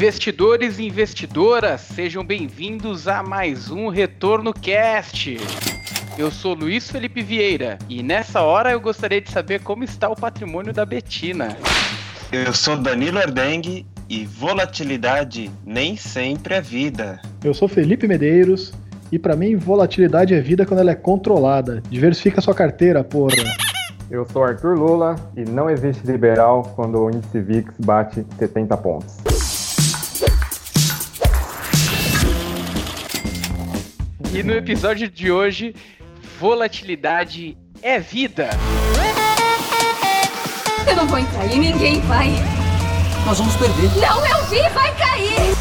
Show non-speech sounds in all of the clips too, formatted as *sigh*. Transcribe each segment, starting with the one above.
Investidores e investidoras, sejam bem-vindos a mais um Retorno Cast. Eu sou Luiz Felipe Vieira e nessa hora eu gostaria de saber como está o patrimônio da Betina. Eu sou Danilo Ardengue e volatilidade nem sempre é vida. Eu sou Felipe Medeiros e para mim volatilidade é vida quando ela é controlada. Diversifica sua carteira, porra. Eu sou Arthur Lula e não existe liberal quando o índice VIX bate 70 pontos. E no episódio de hoje, volatilidade é vida. Eu não vou entrar e ninguém vai. Nós vamos perder. Não, eu vi, vai cair!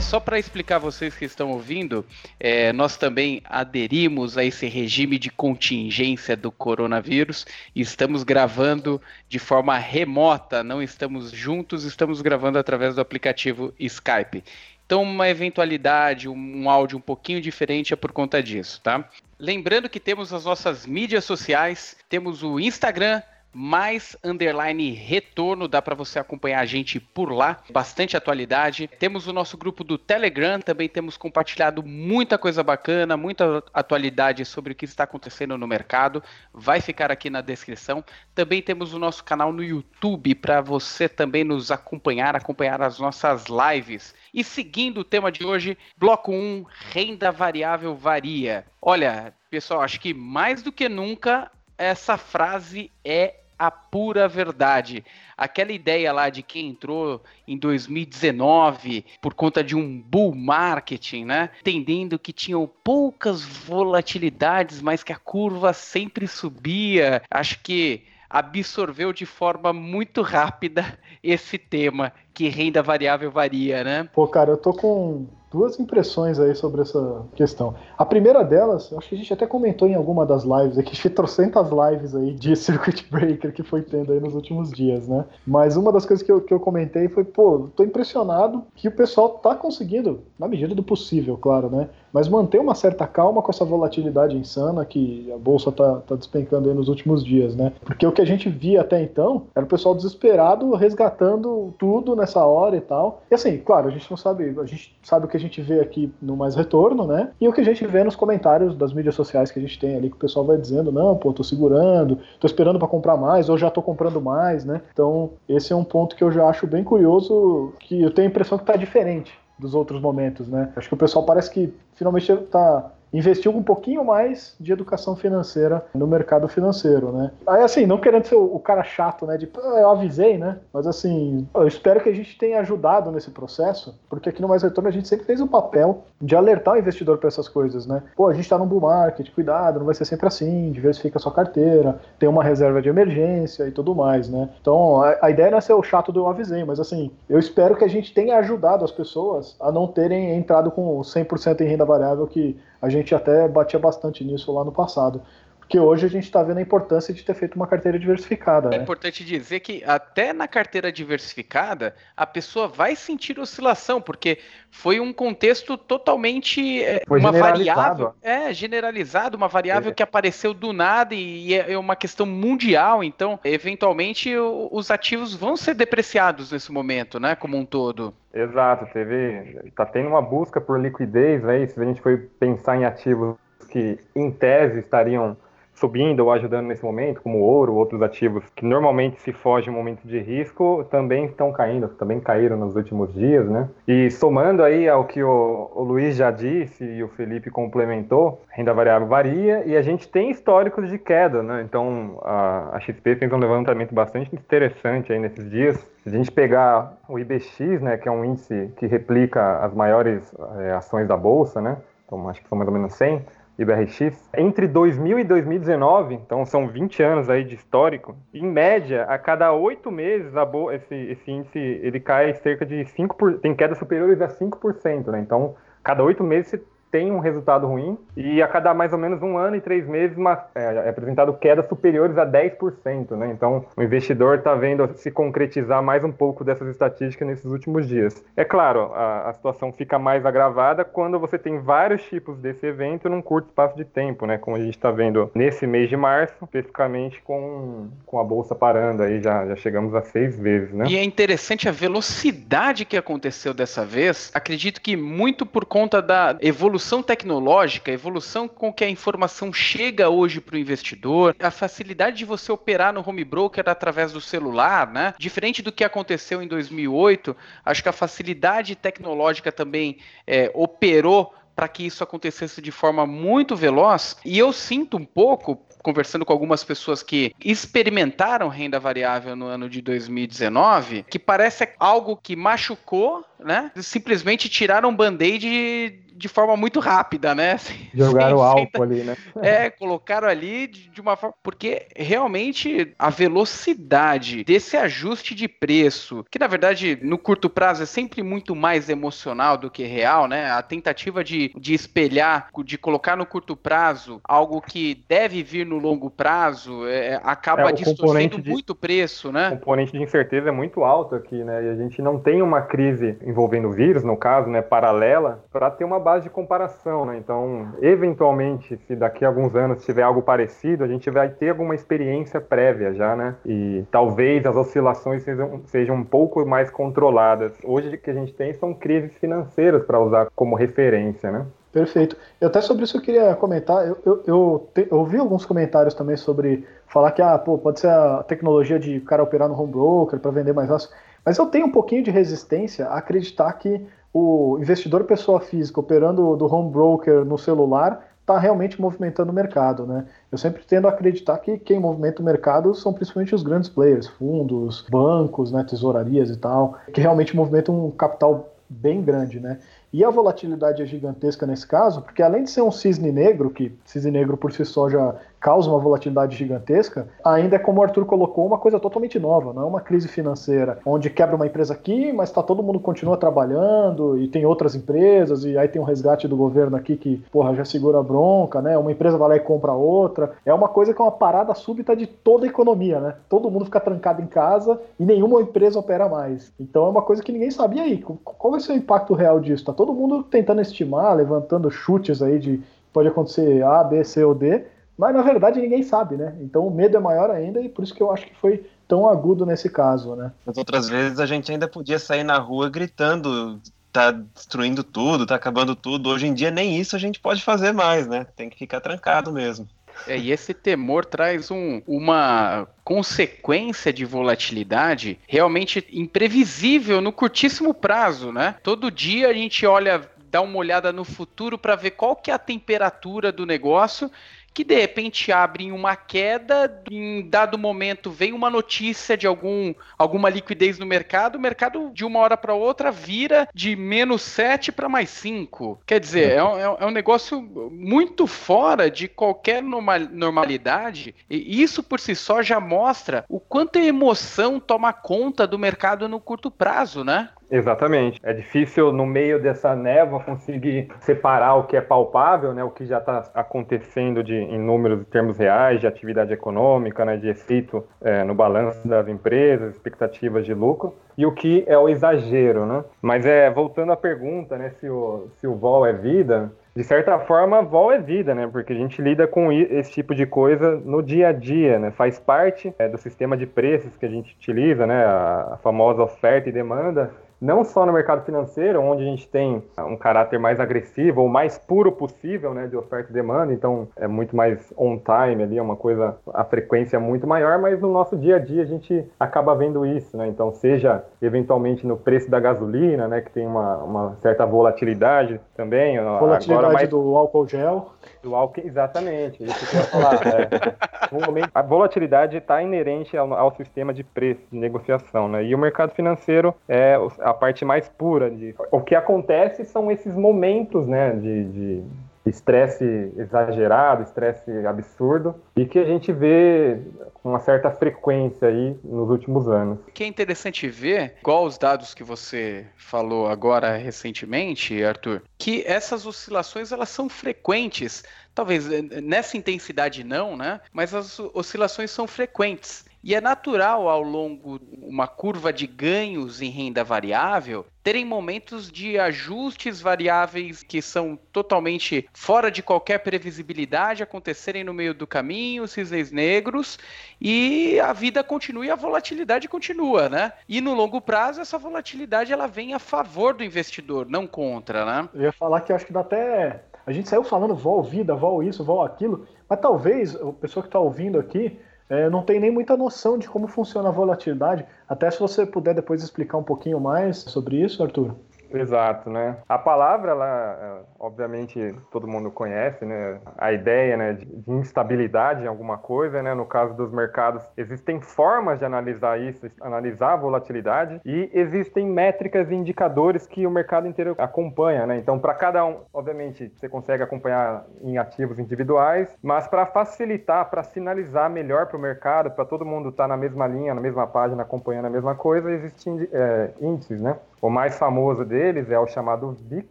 Só para explicar a vocês que estão ouvindo, é, nós também aderimos a esse regime de contingência do coronavírus e estamos gravando de forma remota, não estamos juntos, estamos gravando através do aplicativo Skype. Então, uma eventualidade, um áudio um pouquinho diferente é por conta disso, tá? Lembrando que temos as nossas mídias sociais, temos o Instagram, mais underline retorno, dá para você acompanhar a gente por lá, bastante atualidade. Temos o nosso grupo do Telegram, também temos compartilhado muita coisa bacana, muita atualidade sobre o que está acontecendo no mercado. Vai ficar aqui na descrição. Também temos o nosso canal no YouTube para você também nos acompanhar, acompanhar as nossas lives. E seguindo o tema de hoje, bloco 1, renda variável varia. Olha, pessoal, acho que mais do que nunca essa frase é a pura verdade. Aquela ideia lá de quem entrou em 2019 por conta de um bull marketing, né? Entendendo que tinham poucas volatilidades, mas que a curva sempre subia. Acho que absorveu de forma muito rápida esse tema que renda variável varia, né? Pô, cara, eu tô com duas impressões aí sobre essa questão. A primeira delas, acho que a gente até comentou em alguma das lives aqui, *laughs* que trocentas lives aí de circuit breaker que foi tendo aí nos últimos dias, né? Mas uma das coisas que eu, que eu comentei foi, pô, tô impressionado que o pessoal tá conseguindo, na medida do possível, claro, né? Mas manter uma certa calma com essa volatilidade insana que a bolsa tá, tá despencando aí nos últimos dias, né? Porque o que a gente via até então era o pessoal desesperado resgatando tudo nessa hora e tal. E assim, claro, a gente não sabe, a gente sabe o que a gente vê aqui no Mais Retorno, né? E o que a gente vê nos comentários das mídias sociais que a gente tem ali, que o pessoal vai dizendo, não, pô, tô segurando, tô esperando para comprar mais, ou já tô comprando mais, né? Então, esse é um ponto que eu já acho bem curioso, que eu tenho a impressão que tá diferente dos outros momentos, né? Acho que o pessoal parece que finalmente está investiu um pouquinho mais de educação financeira no mercado financeiro, né? Aí assim, não querendo ser o, cara chato, né? De eu avisei, né? Mas assim, eu espero que a gente tenha ajudado nesse processo, porque aqui no Mais Retorno a gente sempre fez o um papel de alertar o investidor para essas coisas, né? Pô, a gente está num bull market, cuidado, não vai ser sempre assim, diversifica a sua carteira, tem uma reserva de emergência e tudo mais, né? Então, a, a ideia não é ser o chato do eu avisei, mas assim, eu espero que a gente tenha ajudado as pessoas a não terem entrado com 100% em renda variável que a gente até batia bastante nisso lá no passado. Porque hoje a gente está vendo a importância de ter feito uma carteira diversificada. É né? importante dizer que até na carteira diversificada a pessoa vai sentir oscilação, porque foi um contexto totalmente é, uma variável, é generalizado, uma variável é. que apareceu do nada e é, é uma questão mundial. Então, eventualmente, os ativos vão ser depreciados nesse momento, né, como um todo. Exato, teve, tá tendo uma busca por liquidez aí. Se a gente for pensar em ativos que, em tese, estariam subindo ou ajudando nesse momento, como ouro, outros ativos que normalmente se fogem em momento de risco, também estão caindo, também caíram nos últimos dias, né? E somando aí ao que o, o Luiz já disse e o Felipe complementou, renda variável varia e a gente tem históricos de queda, né? Então a, a XP fez um levantamento bastante interessante aí nesses dias. Se a gente pegar o IBX, né, que é um índice que replica as maiores é, ações da bolsa, né? Então acho que são mais ou menos 100 IBRX, entre 2000 e 2019, então são 20 anos aí de histórico, em média, a cada oito meses, esse, esse índice ele cai cerca de 5%, por, tem quedas superiores a 5%, né? Então, cada oito meses tem um resultado ruim e a cada mais ou menos um ano e três meses é, é apresentado quedas superiores a 10%, né? Então o investidor está vendo se concretizar mais um pouco dessas estatísticas nesses últimos dias. É claro, a, a situação fica mais agravada quando você tem vários tipos desse evento num curto espaço de tempo, né? Como a gente está vendo nesse mês de março, especificamente com, com a bolsa parando aí, já, já chegamos a seis vezes, né? E é interessante a velocidade que aconteceu dessa vez. Acredito que muito por conta da evolução tecnológica, evolução com que a informação chega hoje para o investidor, a facilidade de você operar no home broker através do celular, né? Diferente do que aconteceu em 2008, acho que a facilidade tecnológica também é, operou para que isso acontecesse de forma muito veloz. E eu sinto um pouco, conversando com algumas pessoas que experimentaram renda variável no ano de 2019, que parece algo que machucou, né? Simplesmente tiraram band-aid de forma muito rápida, né? *laughs* Jogaram sem, álcool sem, ali, né? *laughs* É, colocaram ali de, de, uma forma. Porque realmente a velocidade desse ajuste de preço, que na verdade no curto prazo é sempre muito mais emocional do que real, né? A tentativa de, de espelhar, de colocar no curto prazo algo que deve vir no longo prazo, é, acaba é, distorcendo de, muito o preço, né? O componente de incerteza é muito alto aqui, né? E a gente não tem uma crise envolvendo vírus, no caso, né, paralela, para ter uma base de comparação, né? Então, eventualmente, se daqui a alguns anos tiver algo parecido, a gente vai ter alguma experiência prévia já, né? E talvez as oscilações sejam, sejam um pouco mais controladas. Hoje o que a gente tem são crises financeiras para usar como referência, né? Perfeito. E até sobre isso eu queria comentar. Eu, eu, eu, te, eu ouvi alguns comentários também sobre falar que ah, pô, pode ser a tecnologia de cara operar no home broker para vender mais fácil. Mas eu tenho um pouquinho de resistência a acreditar que o investidor pessoa física operando do home broker no celular está realmente movimentando o mercado, né? Eu sempre tendo a acreditar que quem movimenta o mercado são principalmente os grandes players, fundos, bancos, né, tesourarias e tal, que realmente movimentam um capital bem grande, né? E a volatilidade é gigantesca nesse caso, porque além de ser um cisne negro, que cisne negro por si só já causa uma volatilidade gigantesca, ainda é como o Arthur colocou, uma coisa totalmente nova, não é uma crise financeira, onde quebra uma empresa aqui, mas tá todo mundo continua trabalhando e tem outras empresas, e aí tem um resgate do governo aqui que, porra, já segura a bronca, né? Uma empresa vai lá e compra outra. É uma coisa que é uma parada súbita de toda a economia, né? Todo mundo fica trancado em casa e nenhuma empresa opera mais. Então é uma coisa que ninguém sabia aí. Qual vai ser o impacto real disso? Tá todo mundo tentando estimar, levantando chutes aí de pode acontecer A, B, C ou D, mas na verdade ninguém sabe, né? Então o medo é maior ainda e por isso que eu acho que foi tão agudo nesse caso, né? As outras vezes a gente ainda podia sair na rua gritando, tá destruindo tudo, tá acabando tudo. Hoje em dia nem isso a gente pode fazer mais, né? Tem que ficar trancado mesmo. É, e esse temor traz um, uma consequência de volatilidade realmente imprevisível no curtíssimo prazo, né? Todo dia a gente olha, dá uma olhada no futuro para ver qual que é a temperatura do negócio que de repente abrem uma queda, em dado momento vem uma notícia de algum, alguma liquidez no mercado, o mercado de uma hora para outra vira de menos 7 para mais 5. Quer dizer, é um, é, é um negócio muito fora de qualquer normalidade, e isso por si só já mostra o quanto a emoção toma conta do mercado no curto prazo, né? Exatamente. É difícil, no meio dessa névoa, conseguir separar o que é palpável, né, o que já está acontecendo de, em números, em termos reais, de atividade econômica, né, de efeito é, no balanço das empresas, expectativas de lucro, e o que é o exagero. Né? Mas, é, voltando à pergunta, né, se, o, se o vol é vida, de certa forma, vol é vida, né? Porque a gente lida com esse tipo de coisa no dia a dia, né? Faz parte é, do sistema de preços que a gente utiliza, né? A famosa oferta e demanda não só no mercado financeiro, onde a gente tem um caráter mais agressivo ou mais puro possível, né, de oferta e demanda, então é muito mais on time ali, é uma coisa, a frequência é muito maior, mas no nosso dia a dia a gente acaba vendo isso, né, então seja eventualmente no preço da gasolina, né, que tem uma, uma certa volatilidade também. Volatilidade agora mais... do álcool gel. Do álcool, exatamente, isso que eu ia falar. é. momento, a volatilidade está inerente ao, ao, sistema de preço, de negociação, né, e o mercado financeiro é a parte mais pura. De... O que acontece são esses momentos, né, de, de estresse exagerado, estresse absurdo, e que a gente vê com uma certa frequência aí nos últimos anos. O que é interessante ver, igual os dados que você falou agora recentemente, Arthur, que essas oscilações elas são frequentes. Talvez eh, nessa intensidade não, né? Mas as oscilações são frequentes. E é natural ao longo uma curva de ganhos em renda variável terem momentos de ajustes variáveis que são totalmente fora de qualquer previsibilidade acontecerem no meio do caminho, cisnes negros, e a vida continua e a volatilidade continua, né? E no longo prazo essa volatilidade ela vem a favor do investidor, não contra, né? Eu ia falar que acho que dá até a gente saiu falando vol vida, vol isso, vol aquilo, mas talvez a pessoa que está ouvindo aqui é, não tem nem muita noção de como funciona a volatilidade. Até se você puder depois explicar um pouquinho mais sobre isso, Arthur. Exato, né? A palavra, ela, é, obviamente, todo mundo conhece, né? A ideia, né, de instabilidade em alguma coisa, né? No caso dos mercados, existem formas de analisar isso, analisar a volatilidade e existem métricas e indicadores que o mercado inteiro acompanha, né? Então, para cada um, obviamente, você consegue acompanhar em ativos individuais, mas para facilitar, para sinalizar melhor para o mercado, para todo mundo estar tá na mesma linha, na mesma página, acompanhando a mesma coisa, existem é, índices, né? O mais famoso deles é o chamado VIX,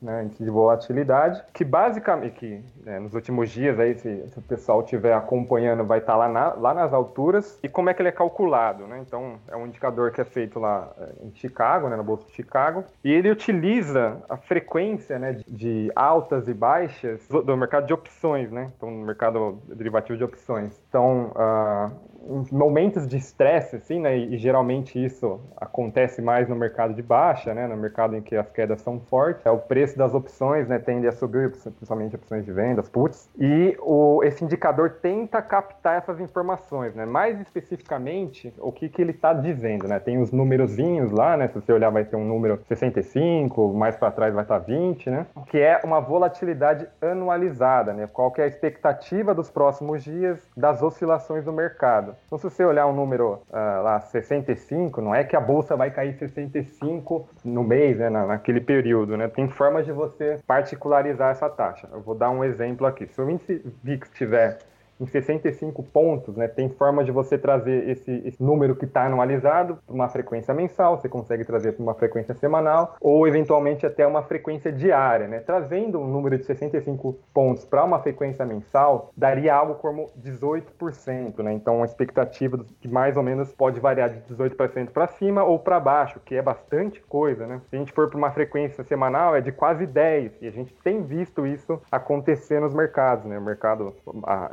né, índice de volatilidade, que basicamente, que né, nos últimos dias, aí, se, se o pessoal estiver acompanhando, vai estar tá lá, na, lá nas alturas. E como é que ele é calculado? Né? Então, é um indicador que é feito lá é, em Chicago, né, na Bolsa de Chicago, e ele utiliza a frequência né, de, de altas e baixas do, do, mercado de opções, né? Então, no mercado derivativo de opções. Então, uh, momentos de estresse, assim, né, e, geralmente isso acontece mais no mercado de baixa, né, no mercado em que as quedas são fortes, é o preço das opções, né, tende a subir, principalmente opções de vendas, puts, e o, esse indicador tenta captar essas informações, né, mais especificamente o que, que ele está dizendo, né, tem os númerozinhos lá, né, se você olhar vai ter um número 65, mais para trás vai estar tá 20, né, que é uma volatilidade anualizada, né, qual que é a expectativa dos próximos dias das oscilações do mercado. Então, se você olhar um número uh, lá, 65, não é que a bolsa vai cair 65 no mês, né, na, naquele período, né? Tem formas de você particularizar essa taxa. Eu vou dar um exemplo aqui. Se o índice VIX tiver em 65 pontos, né, tem forma de você trazer esse, esse número que está anualizado para uma frequência mensal, você consegue trazer para uma frequência semanal, ou eventualmente até uma frequência diária. Né? Trazendo um número de 65 pontos para uma frequência mensal, daria algo como 18%. Né? Então, uma expectativa que mais ou menos pode variar de 18% para cima ou para baixo, que é bastante coisa. Né? Se a gente for para uma frequência semanal, é de quase 10%, e a gente tem visto isso acontecer nos mercados. Né? O mercado,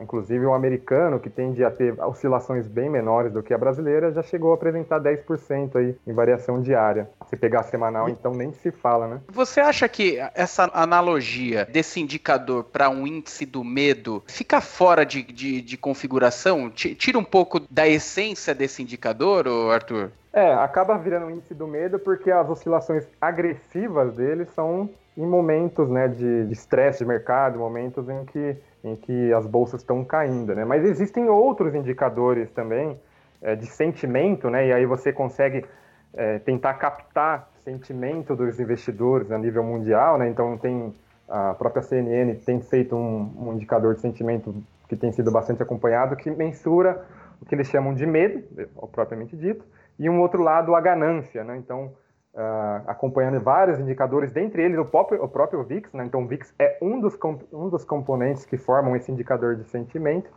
inclusive, Inclusive, o americano, que tende a ter oscilações bem menores do que a brasileira, já chegou a apresentar 10% aí em variação diária. Se pegar semanal, então nem se fala, né? Você acha que essa analogia desse indicador para um índice do medo fica fora de, de, de configuração? Tira um pouco da essência desse indicador, Arthur? É, acaba virando um índice do medo porque as oscilações agressivas dele são em momentos né, de estresse de, de mercado, momentos em que em que as bolsas estão caindo, né? Mas existem outros indicadores também é, de sentimento, né? E aí você consegue é, tentar captar sentimento dos investidores a nível mundial, né? Então tem a própria CNN tem feito um, um indicador de sentimento que tem sido bastante acompanhado que mensura o que eles chamam de medo, propriamente dito, e um outro lado a ganância, né? Então uh, acompanhando vários indicadores, dentre eles o próprio, o próprio VIX, né? então o VIX é um dos, um dos componentes que formam esse indicador de sentimento,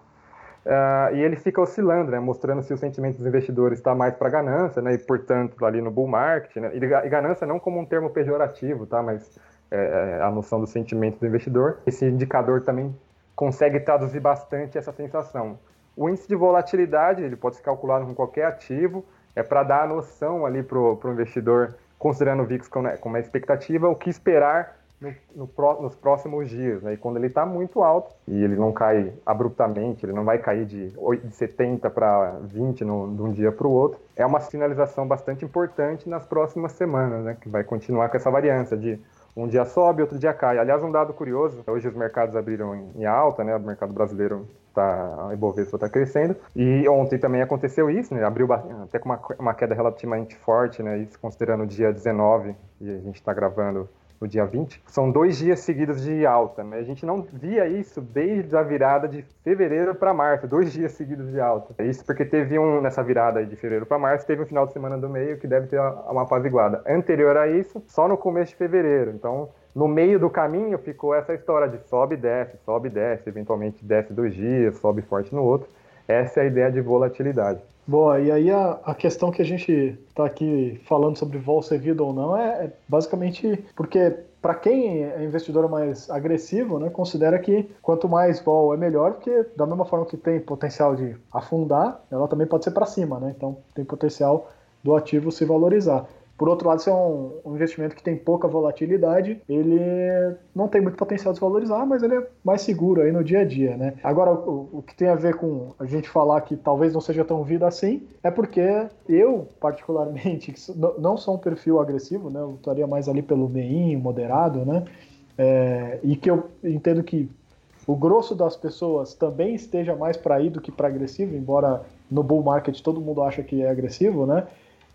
uh, e ele fica oscilando, né? mostrando se o sentimento dos investidores está mais para ganância, né? e portanto ali no bull market, né? e ganância não como um termo pejorativo, tá? mas é, é, a noção do sentimento do investidor, esse indicador também consegue traduzir bastante essa sensação. O índice de volatilidade ele pode ser calculado com qualquer ativo, é para dar a noção ali para o investidor considerando o VIX como, né, como uma expectativa, o que esperar no, no, nos próximos dias. Né? E quando ele está muito alto e ele não cai abruptamente, ele não vai cair de, 8, de 70 para 20 no, de um dia para o outro, é uma sinalização bastante importante nas próximas semanas, né? que vai continuar com essa variância de um dia sobe, outro dia cai. Aliás, um dado curioso, hoje os mercados abriram em, alta, né? O mercado brasileiro tá, a Ibovespa está crescendo. E ontem também aconteceu isso, né? Abriu até com uma, uma queda relativamente forte, né? Isso considerando o dia 19, e a gente está gravando no dia 20, são dois dias seguidos de alta. Né? A gente não via isso desde a virada de fevereiro para março, dois dias seguidos de alta. É isso porque teve um, nessa virada de fevereiro para março, teve um final de semana do meio que deve ter uma apaziguada. Anterior a isso, só no começo de fevereiro. Então, no meio do caminho ficou essa história de sobe e desce, sobe e desce, eventualmente desce dois dias, sobe forte no outro. Essa é a ideia de volatilidade. Boa, e aí a, a questão que a gente está aqui falando sobre vol ser vida ou não é, é basicamente porque para quem é investidor mais agressivo, né, considera que quanto mais vol é melhor, porque da mesma forma que tem potencial de afundar, ela também pode ser para cima, né? Então tem potencial do ativo se valorizar. Por outro lado, se é um, um, investimento que tem pouca volatilidade, ele não tem muito potencial de se valorizar, mas ele é mais seguro aí no dia a dia, né? Agora, o, o que tem a ver com a gente falar que talvez não seja tão vida assim, é porque eu, particularmente, não sou um perfil agressivo, né? Eu estaria mais ali pelo meinho, moderado, né? É, e que eu entendo que o grosso das pessoas também esteja mais para ir do que para agressivo, embora no bull market todo mundo acha que é agressivo, né?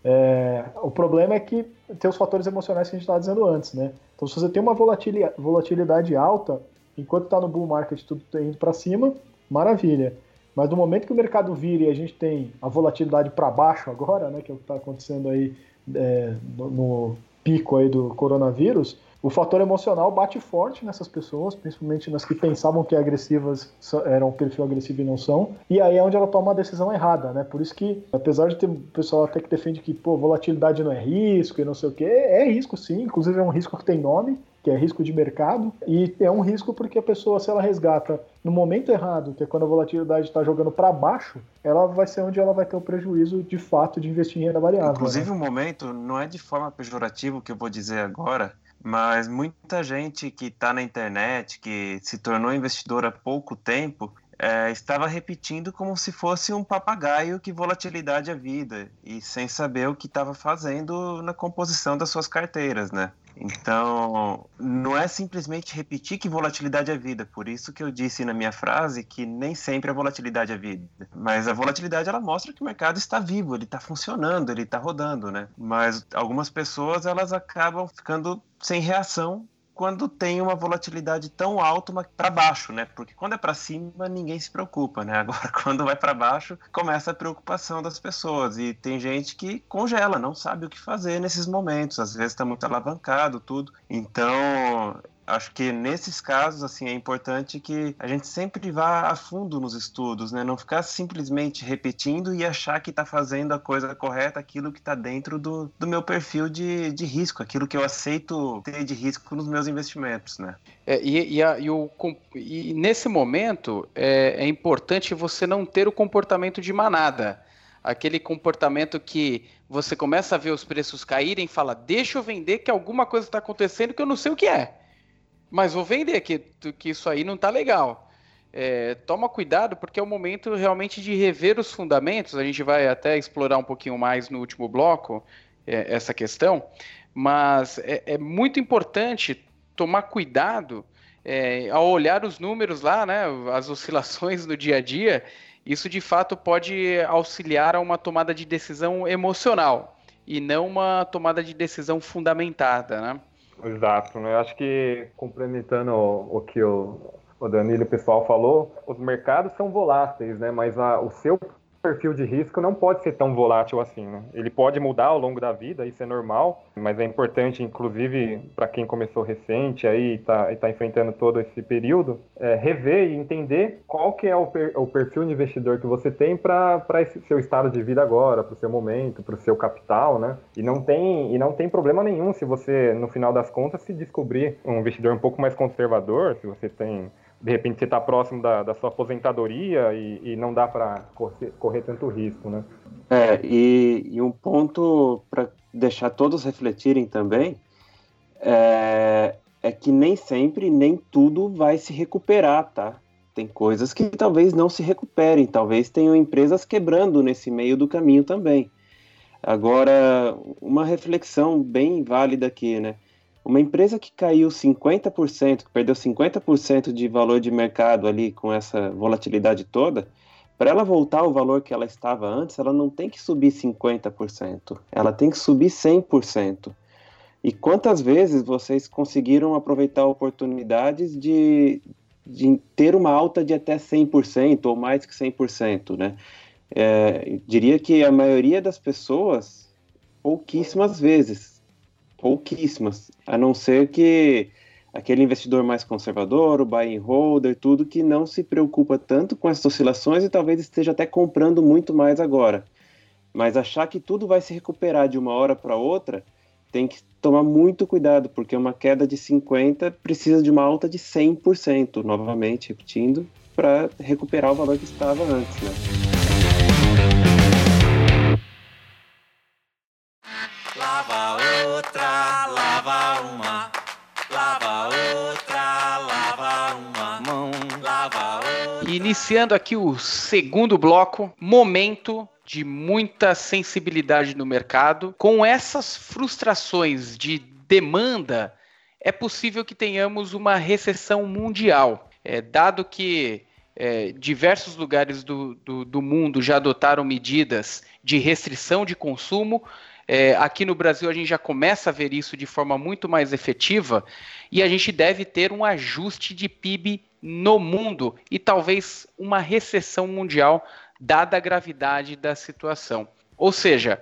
É, o problema é que tem os fatores emocionais que a gente estava dizendo antes, né? Então, se você tem uma volatilidade, alta, enquanto está no bull market tudo tá indo para cima, maravilha. Mas no momento que o mercado vira e a gente tem a volatilidade para baixo agora, né, que é o que está acontecendo aí é, no, no, pico aí do coronavírus, o fator emocional bate forte nessas pessoas, principalmente nas que pensavam que agressivas eram um perfil agressivo e não são. E aí é onde ela toma uma decisão errada, né? Por isso que, apesar de ter pessoal até que defende que, pô, volatilidade não é risco e não sei o quê, é risco sim, inclusive é um risco que tem nome, que é risco de mercado, e é um risco porque a pessoa, se ela resgata no momento errado, que é quando a volatilidade está jogando para baixo, ela vai ser onde ela vai ter o prejuízo de fato de investir em renda variável. Inclusive, né? o momento não é de forma pejorativa o que eu vou dizer agora, mas muita gente que está na internet, que se tornou investidor há pouco tempo, é, estava repetindo como se fosse um papagaio que volatilidade é vida, e sem saber o que estava fazendo na composição das suas carteiras, né? Então, não é simplesmente repetir que volatilidade é vida. Por isso que eu disse na minha frase que nem sempre a volatilidade é vida. Mas a volatilidade ela mostra que o mercado está vivo, ele está funcionando, ele está rodando, né? Mas algumas pessoas elas acabam ficando sem reação quando tem uma volatilidade tão alta para baixo, né? Porque quando é para cima ninguém se preocupa, né? *laughs* Agora quando vai para baixo começa a preocupação das pessoas e tem gente que congela, não sabe o que fazer nesses momentos, às vezes está muito alavancado, tudo. Então acho que nesses casos assim é importante que a gente sempre vá a fundo nos estudos, né? Não ficar simplesmente repetindo e achar que está fazendo a coisa correta, aquilo que está dentro do, do meu perfil de, de risco, aquilo que eu aceito ter de risco nos meus investimentos, né? É, e, e, a, e, o, e nesse momento é, é importante você não ter o comportamento de manada aquele comportamento que você começa a ver os preços caírem e fala, deixa eu vender que alguma coisa está acontecendo que eu não sei o que é mas vou vender que, que isso aí não tá legal. É, toma cuidado porque é o momento realmente de rever os fundamentos. A gente vai até explorar um pouquinho mais no último bloco é, essa questão, mas é, é, muito importante tomar cuidado é, ao olhar os números lá, né, as oscilações no dia a dia. Isso de fato pode auxiliar a uma tomada de decisão emocional e não uma tomada de decisão fundamentada, né? Exato, né? Eu acho que complementando o, o que o, o Danilo e o pessoal falou, os mercados são voláteis, né? Mas a, o seu perfil de risco não pode ser tão volátil assim, né? Ele pode mudar ao longo da vida, isso é normal, mas é importante, inclusive, para quem começou recente aí está tá enfrentando todo esse período, é, rever e entender qual que é o, per, o perfil de investidor que você tem para esse seu estado de vida agora, para o seu momento, para o seu capital, né? E não, tem, e não tem problema nenhum se você, no final das contas, se descobrir um investidor um pouco mais conservador, se você tem de repente você está próximo da, da, sua aposentadoria e, e não dá para correr, correr, tanto risco, né? É, e, e um ponto para deixar todos refletirem também é, é que nem sempre, nem tudo vai se recuperar, tá? Tem coisas que talvez não se recuperem, talvez tenham empresas quebrando nesse meio do caminho também. Agora, uma reflexão bem válida aqui, né? Uma empresa que caiu 50%, que perdeu 50% de valor de mercado ali com essa volatilidade toda, para ela voltar ao valor que ela estava antes, ela não tem que subir 50%, ela tem que subir 100%. E quantas vezes vocês conseguiram aproveitar oportunidades de, de ter uma alta de até 100% ou mais que 100%, né? É, diria que a maioria das pessoas, pouquíssimas vezes, pouquíssimas, a não ser que aquele investidor mais conservador, o buy and holder, tudo que não se preocupa tanto com essas oscilações e talvez esteja até comprando muito mais agora. Mas achar que tudo vai se recuperar de uma hora para outra, tem que tomar muito cuidado, porque uma queda de 50 precisa de uma alta de 100%, novamente repetindo, para recuperar o valor que estava antes, né? Lava outra, lava uma lava outra, lava uma mão, lava outra. Iniciando aqui o segundo bloco, momento de muita sensibilidade no mercado. Com essas frustrações de demanda, é possível que tenhamos uma recessão mundial. É, dado que é, diversos lugares do, do, do, mundo já adotaram medidas de restrição de consumo, é, aqui no Brasil a gente já começa a ver isso de forma muito mais efetiva e a gente deve ter um ajuste de PIB no mundo e talvez uma recessão mundial, dada a gravidade da situação. Ou seja,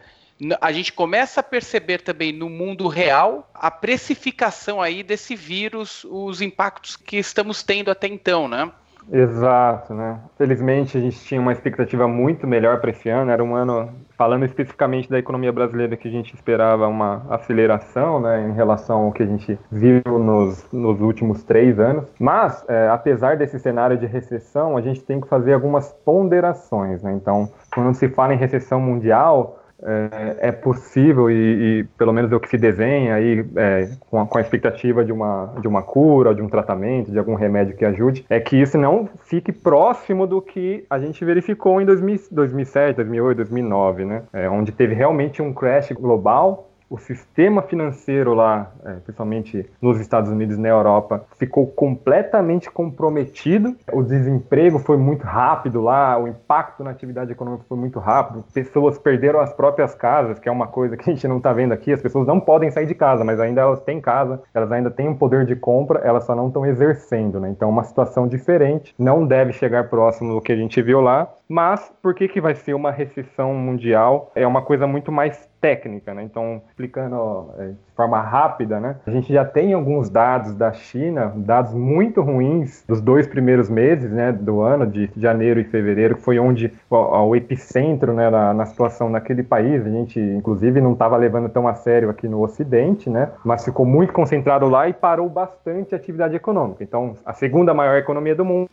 a gente começa a perceber também no mundo real a precificação aí desse vírus, os impactos que estamos tendo até então, né? Exato, né? Felizmente a gente tinha uma expectativa muito melhor para esse ano. Era um ano, falando especificamente da economia brasileira, que a gente esperava uma aceleração, né, em relação ao que a gente viu nos, nos últimos três anos. Mas, é, apesar desse cenário de recessão, a gente tem que fazer algumas ponderações, né? Então, quando se fala em recessão mundial, é, é possível e, e, pelo menos é o que se desenha aí é, com, a, com, a, expectativa de uma, de uma cura, de um tratamento, de algum remédio que ajude, é que isso não fique próximo do que a gente verificou em 2000, 2007, 2008, 2009, né? É, onde teve realmente um crash global o sistema financeiro lá, é, principalmente nos Estados Unidos e na Europa, ficou completamente comprometido. O desemprego foi muito rápido lá, o impacto na atividade econômica foi muito rápido. Pessoas perderam as próprias casas, que é uma coisa que a gente não está vendo aqui. As pessoas não podem sair de casa, mas ainda elas têm casa, elas ainda têm um poder de compra, elas só não estão exercendo, né? Então, uma situação diferente, não deve chegar próximo do que a gente viu lá. Mas por que, que vai ser uma recessão mundial? É uma coisa muito mais técnica, né? Então, explicando é, de forma rápida, né? A gente já tem alguns dados da China, dados muito ruins dos dois primeiros meses, né, do ano de janeiro e fevereiro, que foi onde o, epicentro, né, na, na, situação naquele país. A gente, inclusive, não estava levando tão a sério aqui no Ocidente, né? Mas ficou muito concentrado lá e parou bastante a atividade econômica. Então, a segunda maior economia do mundo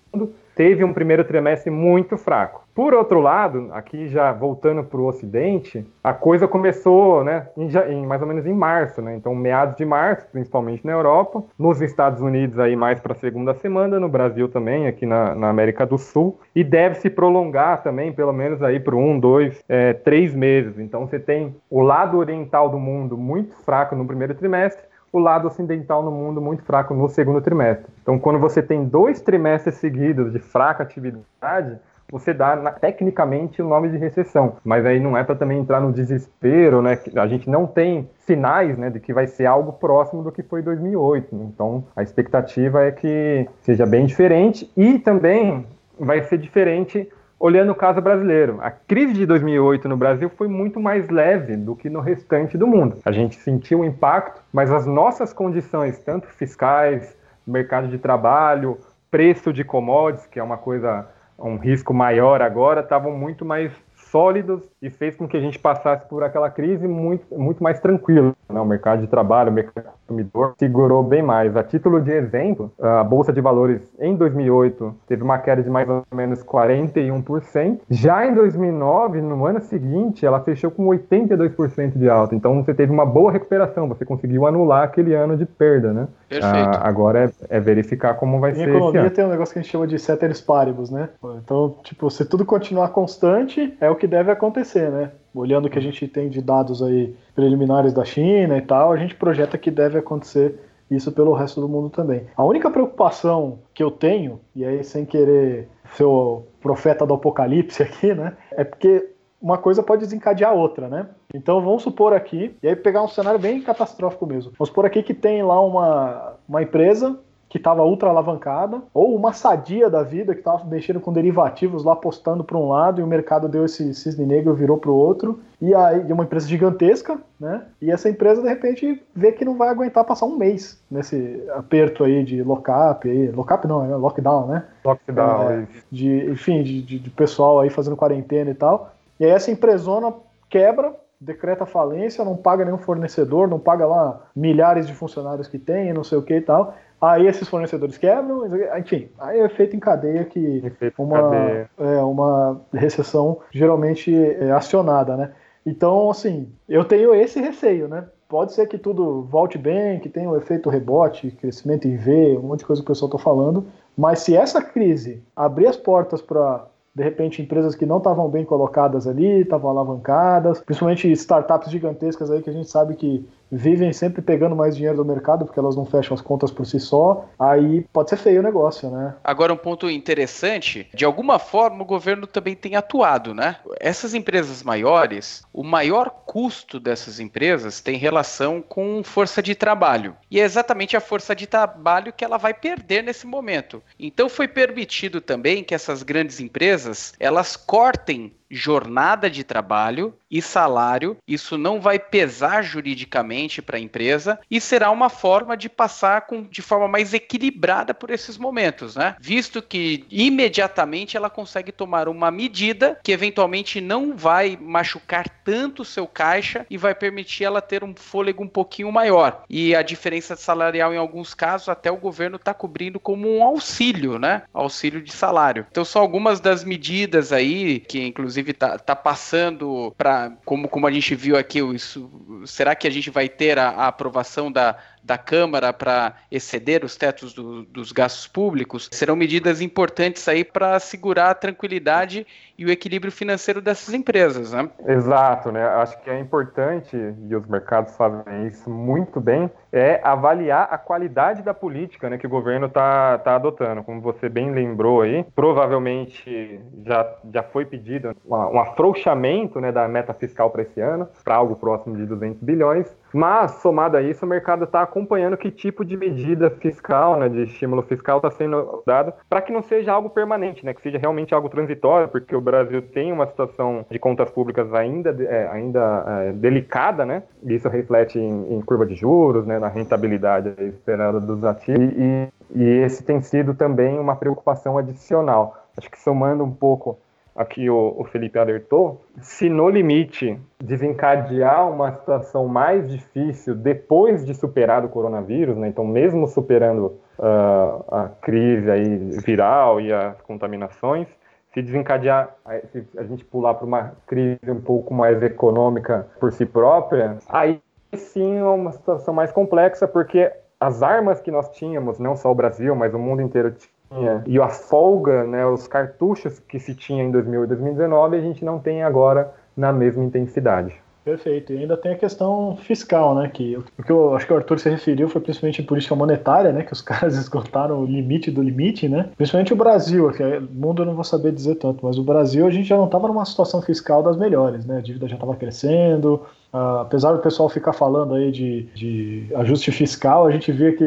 teve um primeiro trimestre muito fraco. Por outro lado, aqui já voltando para o Ocidente, a coisa começou né, em, em, mais ou menos em março, né? então meados de março, principalmente na Europa, nos Estados Unidos aí mais para a segunda semana, no Brasil também, aqui na, na, América do Sul, e deve se prolongar também, pelo menos aí por um, dois, é, três meses. Então você tem o lado oriental do mundo muito fraco no primeiro trimestre, o lado ocidental no mundo muito fraco no segundo trimestre. Então, quando você tem dois trimestres seguidos de fraca atividade, você dá tecnicamente o nome de recessão, mas aí não é para também entrar no desespero, né? A gente não tem sinais, né, de que vai ser algo próximo do que foi 2008. Né? Então, a expectativa é que seja bem diferente e também vai ser diferente olhando o caso brasileiro. A crise de 2008 no Brasil foi muito mais leve do que no restante do mundo. A gente sentiu o impacto, mas as nossas condições, tanto fiscais, mercado de trabalho, preço de commodities, que é uma coisa, um risco maior agora, estavam muito mais sólidos e fez com que a gente passasse por aquela crise muito, muito mais tranquilo. Né? O mercado de trabalho, o mercado consumidor segurou bem mais. A título de exemplo, a Bolsa de Valores em 2008 teve uma queda de mais ou menos 41%. Já em 2009, no ano seguinte, ela fechou com 82% de alta. Então você teve uma boa recuperação, você conseguiu anular aquele ano de perda, né? Perfeito. Ah, agora é, é, verificar como vai em ser. Em economia tem um negócio que a gente chama de ceteris paribus, né? Então, tipo, se tudo continuar constante, é o que deve acontecer, né? Olhando o que a gente tem de dados aí preliminares da China e tal, a gente projeta que deve acontecer isso pelo resto do mundo também. A única preocupação que eu tenho, e aí sem querer ser o profeta do apocalipse *laughs* aqui, né, é porque uma coisa pode desencadear a outra, né? Então vamos supor aqui, e aí pegar um cenário bem catastrófico mesmo. Vamos supor aqui que tem lá uma, uma empresa que estava ultra alavancada, ou uma sadia da vida que estava mexendo com derivativos lá apostando para um lado e o mercado deu esse cisne negro virou para o outro. E aí uma empresa gigantesca, né? E essa empresa de repente vê que não vai aguentar passar um mês nesse aperto aí de lockup, aí, lockup não, é lockdown, né? Lockdown, é, de, enfim, de, de, de pessoal aí fazendo quarentena e tal. E aí essa empresona quebra, decreta falência, não paga nenhum fornecedor, não paga lá milhares de funcionários que tem, não sei o que e tal. Aí esses fornecedores quebram, enfim, aí é efeito em cadeia que Efeito uma, cadeia. É, uma recessão geralmente é acionada, né? Então, assim, eu tenho esse receio, né? Pode ser que tudo volte bem, que tenha o efeito rebote, crescimento em V, um monte de coisa que o pessoal está falando, mas se essa crise abrir as portas para de repente empresas que não estavam bem colocadas ali, estavam alavancadas, principalmente startups gigantescas aí que a gente sabe que vivem sempre pegando mais dinheiro do mercado porque elas não fecham as contas por si só, aí pode ser feio o negócio, né? Agora, um ponto interessante: de alguma forma o governo também tem atuado, né? Essas empresas maiores, o maior custo dessas empresas tem relação com força de trabalho. E é exatamente a força de trabalho que ela vai perder nesse momento. Então, foi permitido também que essas grandes empresas elas cortem jornada de trabalho e salário. Isso não vai pesar juridicamente para a empresa e será uma forma de passar com, de forma mais equilibrada por esses momentos, né? Visto que imediatamente ela consegue tomar uma medida que eventualmente não vai machucar tanto o seu caixa e vai permitir ela ter um fôlego um pouquinho maior. E a diferença salarial, em alguns casos, até o governo está cobrindo como um auxílio, né? Auxílio de salário. Então, são algumas das medidas aí que, inclusive, inclusive tá, tá passando para como, como a gente viu aqui, isso, será que a gente vai ter a, a aprovação da, da Câmara para exceder os tetos do, dos gastos públicos, serão medidas importantes aí para assegurar a tranquilidade e o equilíbrio financeiro dessas empresas, né? Exato, né? Acho que é importante, e os mercados fazem isso muito bem, é avaliar a qualidade da política né, que o governo está tá adotando. Como você bem lembrou aí, provavelmente já, já foi pedido um afrouxamento né, da meta fiscal para esse ano, para algo próximo de 200 bilhões, mas, somado a isso, o mercado está acompanhando que tipo de medida fiscal, né, de estímulo fiscal está sendo dado, para que não seja algo permanente, né, que seja realmente algo transitório, porque o Brasil tem uma situação de contas públicas ainda, é, ainda é, delicada, né, e isso reflete em, em, curva de juros, né, na rentabilidade esperada dos ativos, e, e esse tem sido também uma preocupação adicional. Acho que somando um pouco aqui o, o, Felipe alertou, se no limite desencadear uma situação mais difícil depois de superar o coronavírus, né, então mesmo superando uh, a crise aí viral e as contaminações, se desencadear, se a gente pular para uma crise um pouco mais econômica por si própria, aí sim é uma situação mais complexa, porque as armas que nós tínhamos, não só o Brasil, mas o mundo inteiro tinha, e a folga, né, os cartuchos que se tinha em 2000 e 2019, a gente não tem agora na mesma intensidade. Perfeito. E ainda tem a questão fiscal, né? Que o que eu acho que o Arthur se referiu foi principalmente em política monetária, né? Que os *laughs* caras esgotaram o limite do limite, né? Principalmente o Brasil, que o mundo eu não vou saber dizer tanto, mas o Brasil a gente já não estava numa situação fiscal das melhores, né? A dívida já estava crescendo, Uh, apesar do pessoal ficar falando aí de, de, ajuste fiscal, a gente vê que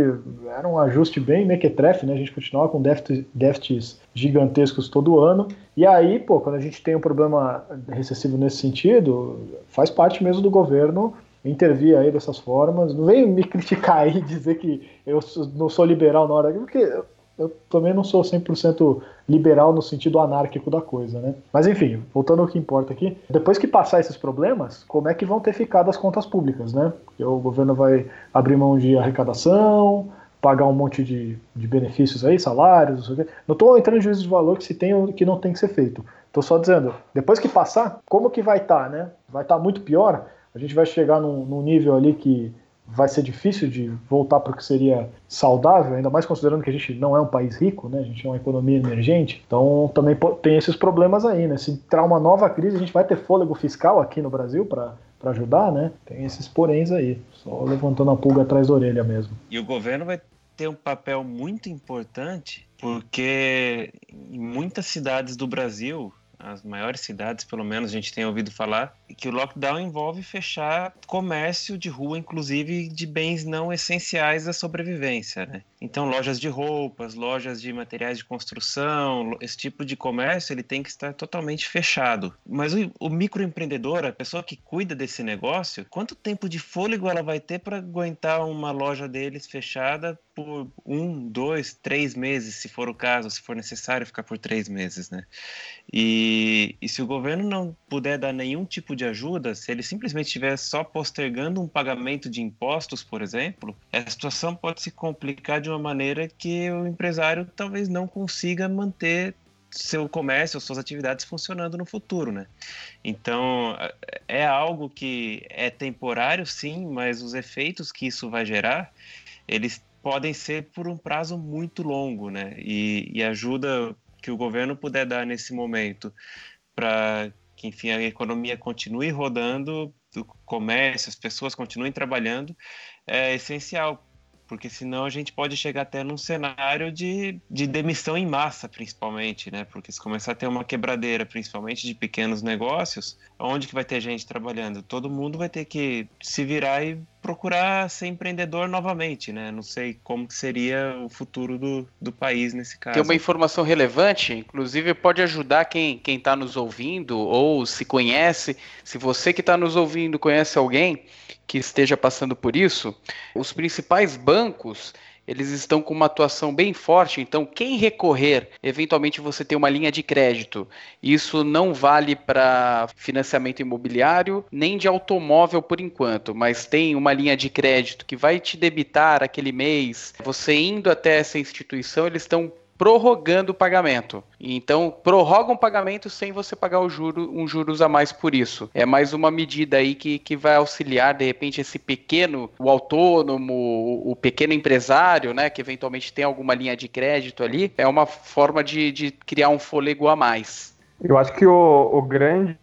era um ajuste bem mequetrefe, né? A gente continuava com déficits, déficits gigantescos todo ano. E aí, pô, quando a gente tem um problema recessivo nesse sentido, faz parte mesmo do governo intervir aí dessas formas. Não vem me *laughs* criticar aí dizer que eu não sou liberal na hora, porque eu também não sou 100% liberal no sentido anárquico da coisa, né? Mas enfim, voltando ao que importa aqui, depois que passar esses problemas, como é que vão ter ficado as contas públicas, né? Porque o governo vai abrir mão de arrecadação, pagar um monte de, de benefícios aí, salários, não estou entrando em juízo de valor que se tem ou que não tem que ser feito. Estou só dizendo, depois que passar, como que vai estar, tá, né? Vai estar tá muito pior? A gente vai chegar num, num nível ali que vai ser difícil de voltar para o que seria saudável, ainda mais considerando que a gente não é um país rico, né? A gente é uma economia emergente. Então também tem esses problemas aí, né? Se entrar uma nova crise, a gente vai ter fôlego fiscal aqui no Brasil para para ajudar, né? Tem esses poréns aí, só levantando a pulga atrás da orelha mesmo. E o governo vai ter um papel muito importante porque em muitas cidades do Brasil as maiores cidades, pelo menos, a gente tem ouvido falar, que o lockdown envolve fechar comércio de rua, inclusive de bens não essenciais à sobrevivência, né? Então, lojas de roupas, lojas de materiais de construção, esse tipo de comércio, ele tem que estar totalmente fechado. Mas o, o microempreendedor, a pessoa que cuida desse negócio, quanto tempo de fôlego ela vai ter para aguentar uma loja deles fechada por um, dois, três meses, se for o caso, se for necessário ficar por três meses, né? E, e se o governo não puder dar nenhum tipo de ajuda, se ele simplesmente estiver só postergando um pagamento de impostos, por exemplo, a situação pode se complicar de uma maneira que o empresário talvez não consiga manter seu comércio, suas atividades funcionando no futuro, né? Então, é algo que é temporário, sim, mas os efeitos que isso vai gerar, eles podem ser por um prazo muito longo, né? E, e ajuda que o governo puder dar nesse momento para que, enfim, a economia continue rodando, o comércio, as pessoas continuem trabalhando, é essencial porque senão a gente pode chegar até num cenário de, de demissão em massa, principalmente, né? Porque se começar a ter uma quebradeira, principalmente de pequenos negócios, onde que vai ter gente trabalhando? Todo mundo vai ter que se virar e procurar ser empreendedor novamente, né? Não sei como seria o futuro do, do país nesse caso. Tem uma informação relevante, inclusive pode ajudar quem está nos ouvindo ou se conhece, se você que está nos ouvindo conhece alguém que esteja passando por isso, os principais bancos eles estão com uma atuação bem forte. Então, quem recorrer, eventualmente você tem uma linha de crédito. Isso não vale para financiamento imobiliário nem de automóvel por enquanto, mas tem uma linha de crédito que vai te debitar aquele mês. Você indo até essa instituição, eles estão prorrogando o pagamento. Então, prorrogam o pagamento sem você pagar o juro, um juros a mais por isso. É mais uma medida aí que, que vai auxiliar, de repente, esse pequeno, o autônomo, o, o pequeno empresário, né, que eventualmente tem alguma linha de crédito ali, é uma forma de, de criar um fôlego a mais. Eu acho que o, o grande,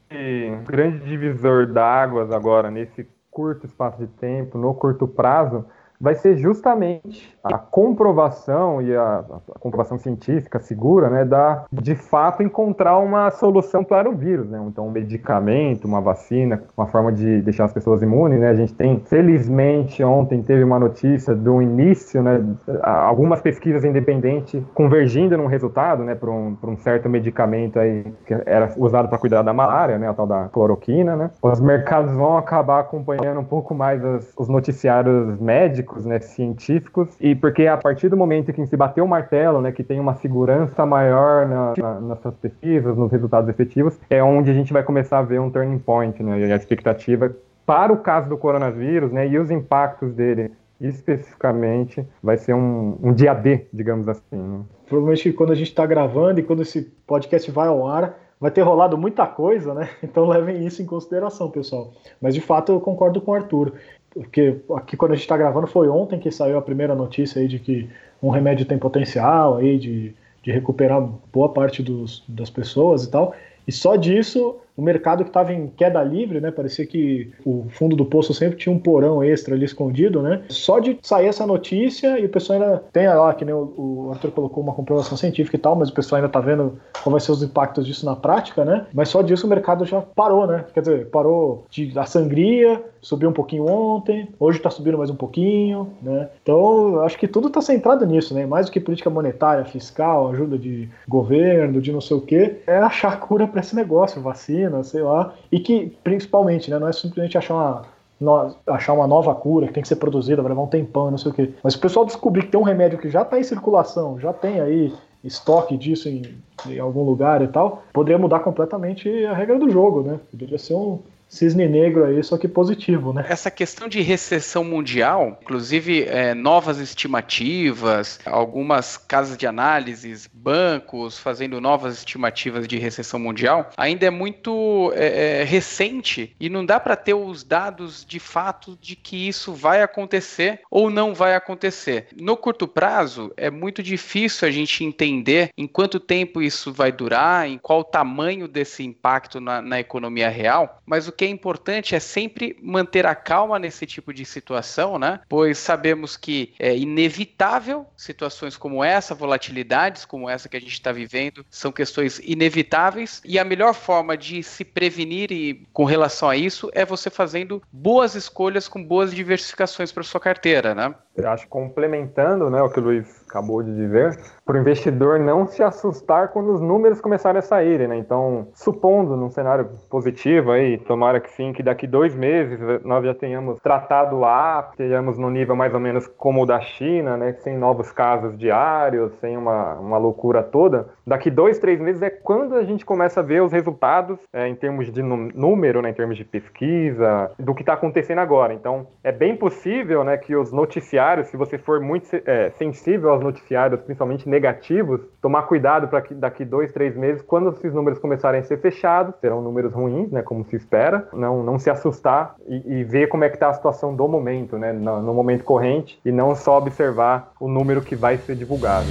grande divisor d'águas agora, nesse curto espaço de tempo, no curto prazo, vai ser justamente a comprovação e a, a, comprovação científica segura, né, da de fato encontrar uma solução para o vírus, né? Então, um medicamento, uma vacina, uma forma de deixar as pessoas imunes, né? A gente tem, felizmente, ontem teve uma notícia do início, né, algumas pesquisas independentes convergindo num resultado, né, para um, um certo medicamento aí que era usado para cuidar da malária, né, a tal da cloroquina, né? Os mercados vão acabar acompanhando um pouco mais as, os noticiários médicos, né, científicos, e porque a partir do momento que se bateu o martelo, né, que tem uma segurança maior na, na, nessas pesquisas, nos resultados efetivos, é onde a gente vai começar a ver um turning point, né, e a expectativa para o caso do coronavírus, né, e os impactos dele especificamente, vai ser um, um dia D, digamos assim. Né? Provavelmente quando a gente está gravando e quando esse podcast vai ao ar, vai ter rolado muita coisa, né? *laughs* Então levem isso em consideração, pessoal. Mas de fato eu concordo com o Arthur porque aqui quando a gente está gravando foi ontem que saiu a primeira notícia aí de que um remédio tem potencial aí de, de recuperar boa parte dos, das pessoas e tal. E só disso o mercado que estava em queda livre, né? Parecia que o fundo do poço sempre tinha um porão extra ali escondido, né? Só de sair essa notícia e o pessoal ainda tem lá, que nem o, o Arthur colocou uma comprovação científica e tal, mas o pessoal ainda está vendo qual vai ser os impactos disso na prática, né? Mas só disso o mercado já parou, né? Quer dizer, parou de, da sangria, subiu um pouquinho ontem, hoje está subindo mais um pouquinho, né? Então, acho que tudo está centrado nisso, né? Mais do que política monetária, fiscal, ajuda de governo, de não sei o quê, é achar cura para esse negócio, vacina vacina, sei lá, e que principalmente, né, não é simplesmente achar uma, no, achar uma nova cura que tem que ser produzida, vai levar um tempão, não sei o quê. Mas o pessoal descobrir que tem um remédio que já está em circulação, já tem aí estoque disso em, em, algum lugar e tal, poderia mudar completamente a regra do jogo, né? Poderia ser um, cisne negro aí, só que positivo, né? Essa questão de recessão mundial, inclusive é, novas estimativas, algumas casas de análises, bancos fazendo novas estimativas de recessão mundial, ainda é muito é, é, recente e não dá para ter os dados de fato de que isso vai acontecer ou não vai acontecer. No curto prazo, é muito difícil a gente entender em quanto tempo isso vai durar, em qual tamanho desse impacto na, na economia real, mas o que é importante é sempre manter a calma nesse tipo de situação, né? Pois sabemos que é inevitável situações como essa, volatilidades como essa que a gente está vivendo, são questões inevitáveis e a melhor forma de se prevenir e com relação a isso é você fazendo boas escolhas com boas diversificações para sua carteira, né? Acho complementando, né, o que o Luiz acabou de dizer, para o investidor não se assustar quando os números começarem a saírem, né? Então, supondo num cenário positivo aí, tomara que sim, que daqui dois meses nós já tenhamos tratado A, estejamos no nível mais ou menos como o da China, né? Sem novos casos diários, sem uma, uma loucura toda. Daqui dois, três meses é quando a gente começa a ver os resultados é, em termos de número, né? Em termos de pesquisa, do que está acontecendo agora. Então, é bem possível, né? Que os noticiários, se você for muito é, sensível aos noticiários, principalmente negativos, tomar cuidado para que daqui dois, três meses, quando esses números começarem a ser fechados, serão números ruins, né, como se espera, não, não se assustar e, e ver como é que está a situação do momento, né, no, no momento corrente, e não só observar o número que vai ser divulgado.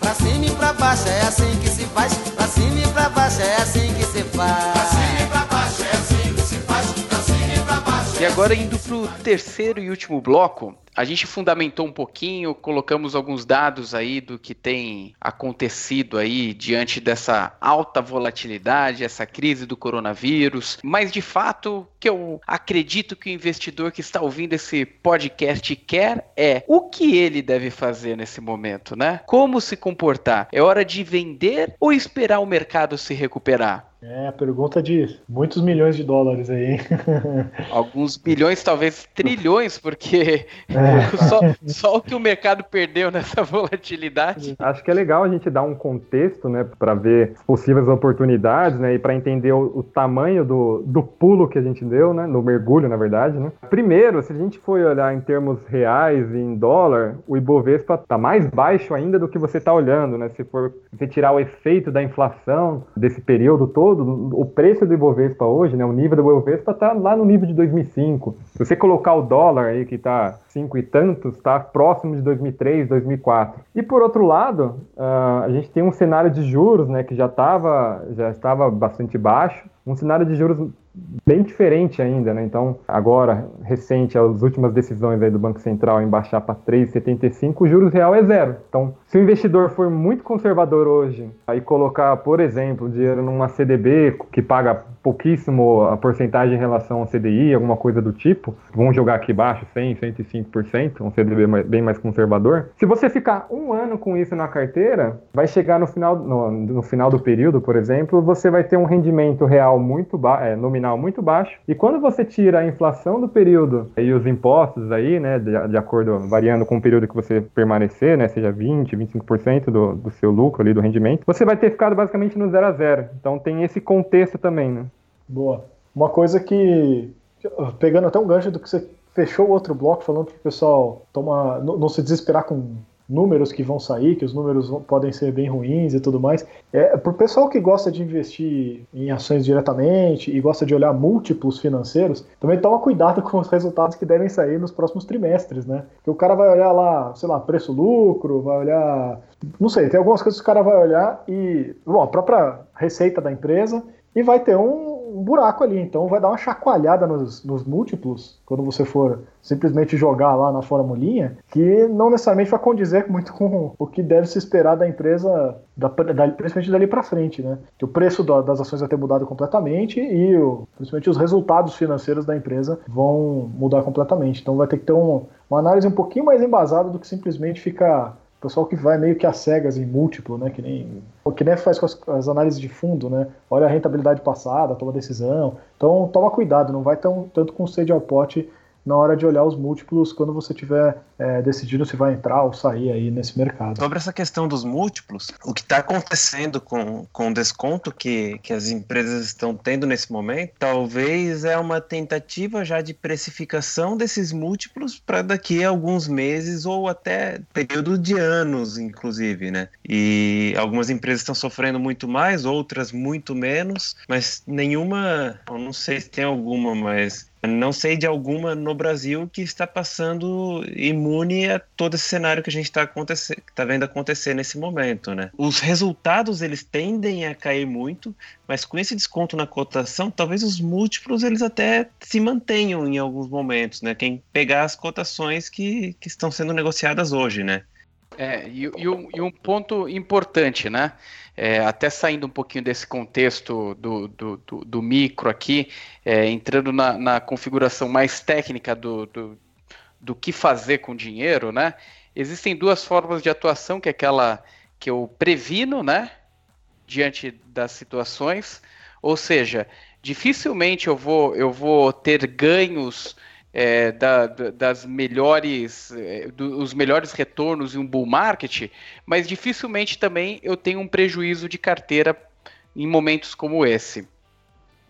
Pra cima e pra baixo é assim que se faz. Pra cima e pra baixo é assim que se faz. E agora indo para o terceiro e último bloco, a gente fundamentou um pouquinho, colocamos alguns dados aí do que tem acontecido aí diante dessa alta volatilidade, essa crise do coronavírus. Mas de fato, que eu acredito que o investidor que está ouvindo esse podcast quer é o que ele deve fazer nesse momento, né? Como se comportar? É hora de vender ou esperar o mercado se recuperar? É, a pergunta de muitos milhões de dólares aí. *laughs* Alguns bilhões, talvez trilhões, porque é. *laughs* só, só, o que o mercado perdeu nessa *laughs* volatilidade. Acho que é legal a gente dar um contexto, né, para ver possíveis oportunidades, né, e para entender o, o, tamanho do, do pulo que a gente deu, né, no mergulho, na verdade, né. Primeiro, se a gente for olhar em termos reais e em dólar, o Ibovespa tá mais baixo ainda do que você tá olhando, né, se for você tirar o efeito da inflação desse período todo, todo, o preço do Ibovespa hoje, né, o nível do Ibovespa está lá no nível de 2005. Se você colocar o dólar aí, que está cinco e tantos, está próximo de 2003, 2004. E por outro lado, uh, a gente tem um cenário de juros, né, que já, tava, já estava bastante baixo, um cenário de juros bem diferente ainda, né? Então, agora, recente, as últimas decisões aí do Banco Central em baixar para 3,75, o juros real é zero. Então, se o investidor for muito conservador hoje, aí colocar, por exemplo, dinheiro numa CDB que paga pouquíssimo a porcentagem em relação ao CDI, alguma coisa do tipo, vamos jogar aqui baixo 100, 105%, um CDB bem mais conservador. Se você ficar um ano com isso na carteira, vai chegar no final, no, no final do período, por exemplo, você vai ter um rendimento real muito baixo, é, nominal nominal muito baixo. E quando você tira a inflação do período e os impostos aí, né, de, de acordo, variando com o período que você permanecer, né, seja 20, 25% do, do seu lucro ali, do rendimento, você vai ter ficado basicamente no zero a zero. Então tem esse contexto também, né? Boa. Uma coisa que, pegando até um gancho do que você fechou o outro bloco, falando para o pessoal toma, não, não se desesperar com números que vão sair, que os números podem ser bem ruins e tudo mais. É, para o pessoal que gosta de investir em ações diretamente e gosta de olhar múltiplos financeiros, também toma cuidado *laughs* com os resultados que devem sair nos próximos trimestres, né? Porque o cara vai olhar lá, sei lá, preço-lucro, vai olhar. Não sei, tem algumas coisas que o cara vai olhar e. Bom, a própria receita da empresa e vai ter um um buraco ali. Então vai dar uma chacoalhada nos, nos múltiplos quando você for simplesmente jogar lá na formulinha, que não necessariamente vai condizer muito com o que deve se esperar da empresa, da, da, principalmente dali para frente, né? Que o preço da, das ações vai ter mudado completamente e o, principalmente os resultados financeiros da empresa vão mudar completamente. Então vai ter que ter um, uma análise um pouquinho mais embasada do que simplesmente ficar pessoal que vai meio que às cegas em múltiplo, né? Que nem, que nem faz com as, as, análises de fundo, né? Olha a rentabilidade passada, toma decisão. Então toma cuidado, não vai tão, tanto com sede ao pote na hora de olhar os múltiplos quando você tiver é, decidido se vai entrar ou sair aí nesse mercado. Sobre essa questão dos múltiplos, o que está acontecendo com, com o desconto que, que as empresas estão tendo nesse momento, talvez é uma tentativa já de precificação desses múltiplos para daqui a alguns meses ou até período de anos, inclusive, né? E algumas empresas estão sofrendo muito mais, outras muito menos, mas nenhuma, eu não sei se tem alguma, mas Não sei de alguma no Brasil que está passando imune a todo esse cenário que a gente está tá vendo acontecer nesse momento, né? Os resultados eles tendem a cair muito, mas com esse desconto na cotação, talvez os múltiplos eles até se mantenham em alguns momentos, né? Quem pegar as cotações que, que estão sendo negociadas hoje, né? É, e, e, um, e um ponto importante, né? É, até saindo um pouquinho desse contexto do, do, do, do micro aqui, é, entrando na, na, configuração mais técnica do, do, do que fazer com dinheiro, né? Existem duas formas de atuação, que é aquela que eu previno, né? Diante das situações, ou seja, dificilmente eu vou, eu vou ter ganhos é, da, das melhores, é, dos melhores retornos em um bull market, mas dificilmente também eu tenho um prejuízo de carteira em momentos como esse.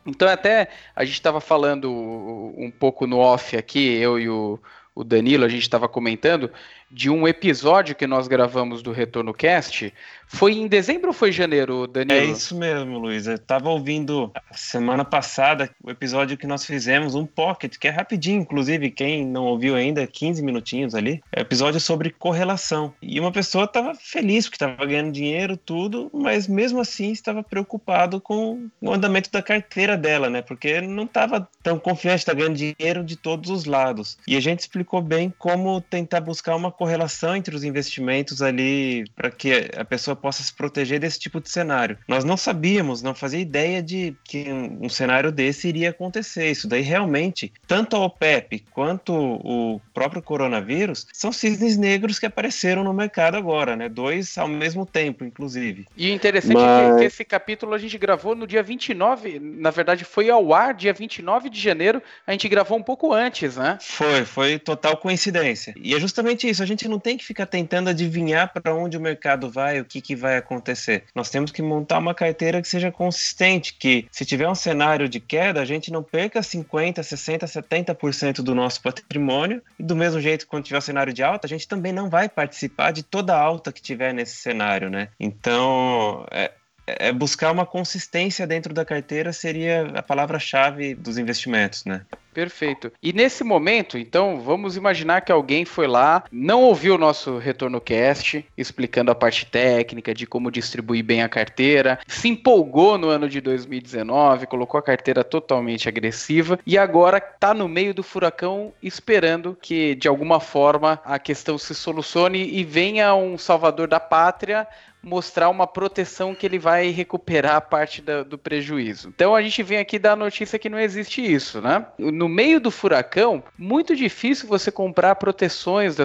Então até a gente estava falando um pouco no off aqui, eu e o, o Danilo, a gente estava comentando de um episódio que nós gravamos do Retorno Cast. Foi em dezembro ou foi janeiro, Danilo? É isso mesmo, Luiz. Eu estava ouvindo semana passada o episódio que nós fizemos, um pocket, que é rapidinho, inclusive, quem não ouviu ainda, 15 minutinhos ali. É episódio sobre correlação. E uma pessoa estava feliz porque estava ganhando dinheiro, tudo, mas mesmo assim estava preocupado com o andamento da carteira dela, né? Porque não estava tão confiante, está ganhando dinheiro de todos os lados. E a gente explicou bem como tentar buscar uma correlação entre os investimentos ali para que a pessoa possa se proteger desse tipo de cenário. Nós não sabíamos, não fazia ideia de que um, um cenário desse iria acontecer. Isso daí realmente, tanto a OPEP quanto o próprio coronavírus são cisnes negros que apareceram no mercado agora, né? Dois ao mesmo tempo, inclusive. E o interessante Mas... é que, esse capítulo a gente gravou no dia 29, na verdade foi ao ar dia 29 de janeiro, a gente gravou um pouco antes, né? Foi, foi total coincidência. E é justamente isso, a gente não tem que ficar tentando adivinhar para onde o mercado vai, o que, que vai acontecer. Nós temos que montar uma carteira que seja consistente, que se tiver um cenário de queda, a gente não perca 50, 60, 70% do nosso patrimônio, e do mesmo jeito quando tiver um cenário de alta, a gente também não vai participar de toda a alta que tiver nesse cenário, né? Então, é, é buscar uma consistência dentro da carteira seria a palavra-chave dos investimentos, né? Perfeito. E nesse momento, então, vamos imaginar que alguém foi lá, não ouviu o nosso retorno cast, explicando a parte técnica de como distribuir bem a carteira, se empolgou no ano de 2019, colocou a carteira totalmente agressiva e agora está no meio do furacão esperando que de alguma forma a questão se solucione e venha um salvador da pátria mostrar uma proteção que ele vai recuperar parte da, do prejuízo. Então a gente vem aqui dar a notícia que não existe isso, né? No meio do furacão, muito difícil você comprar proteções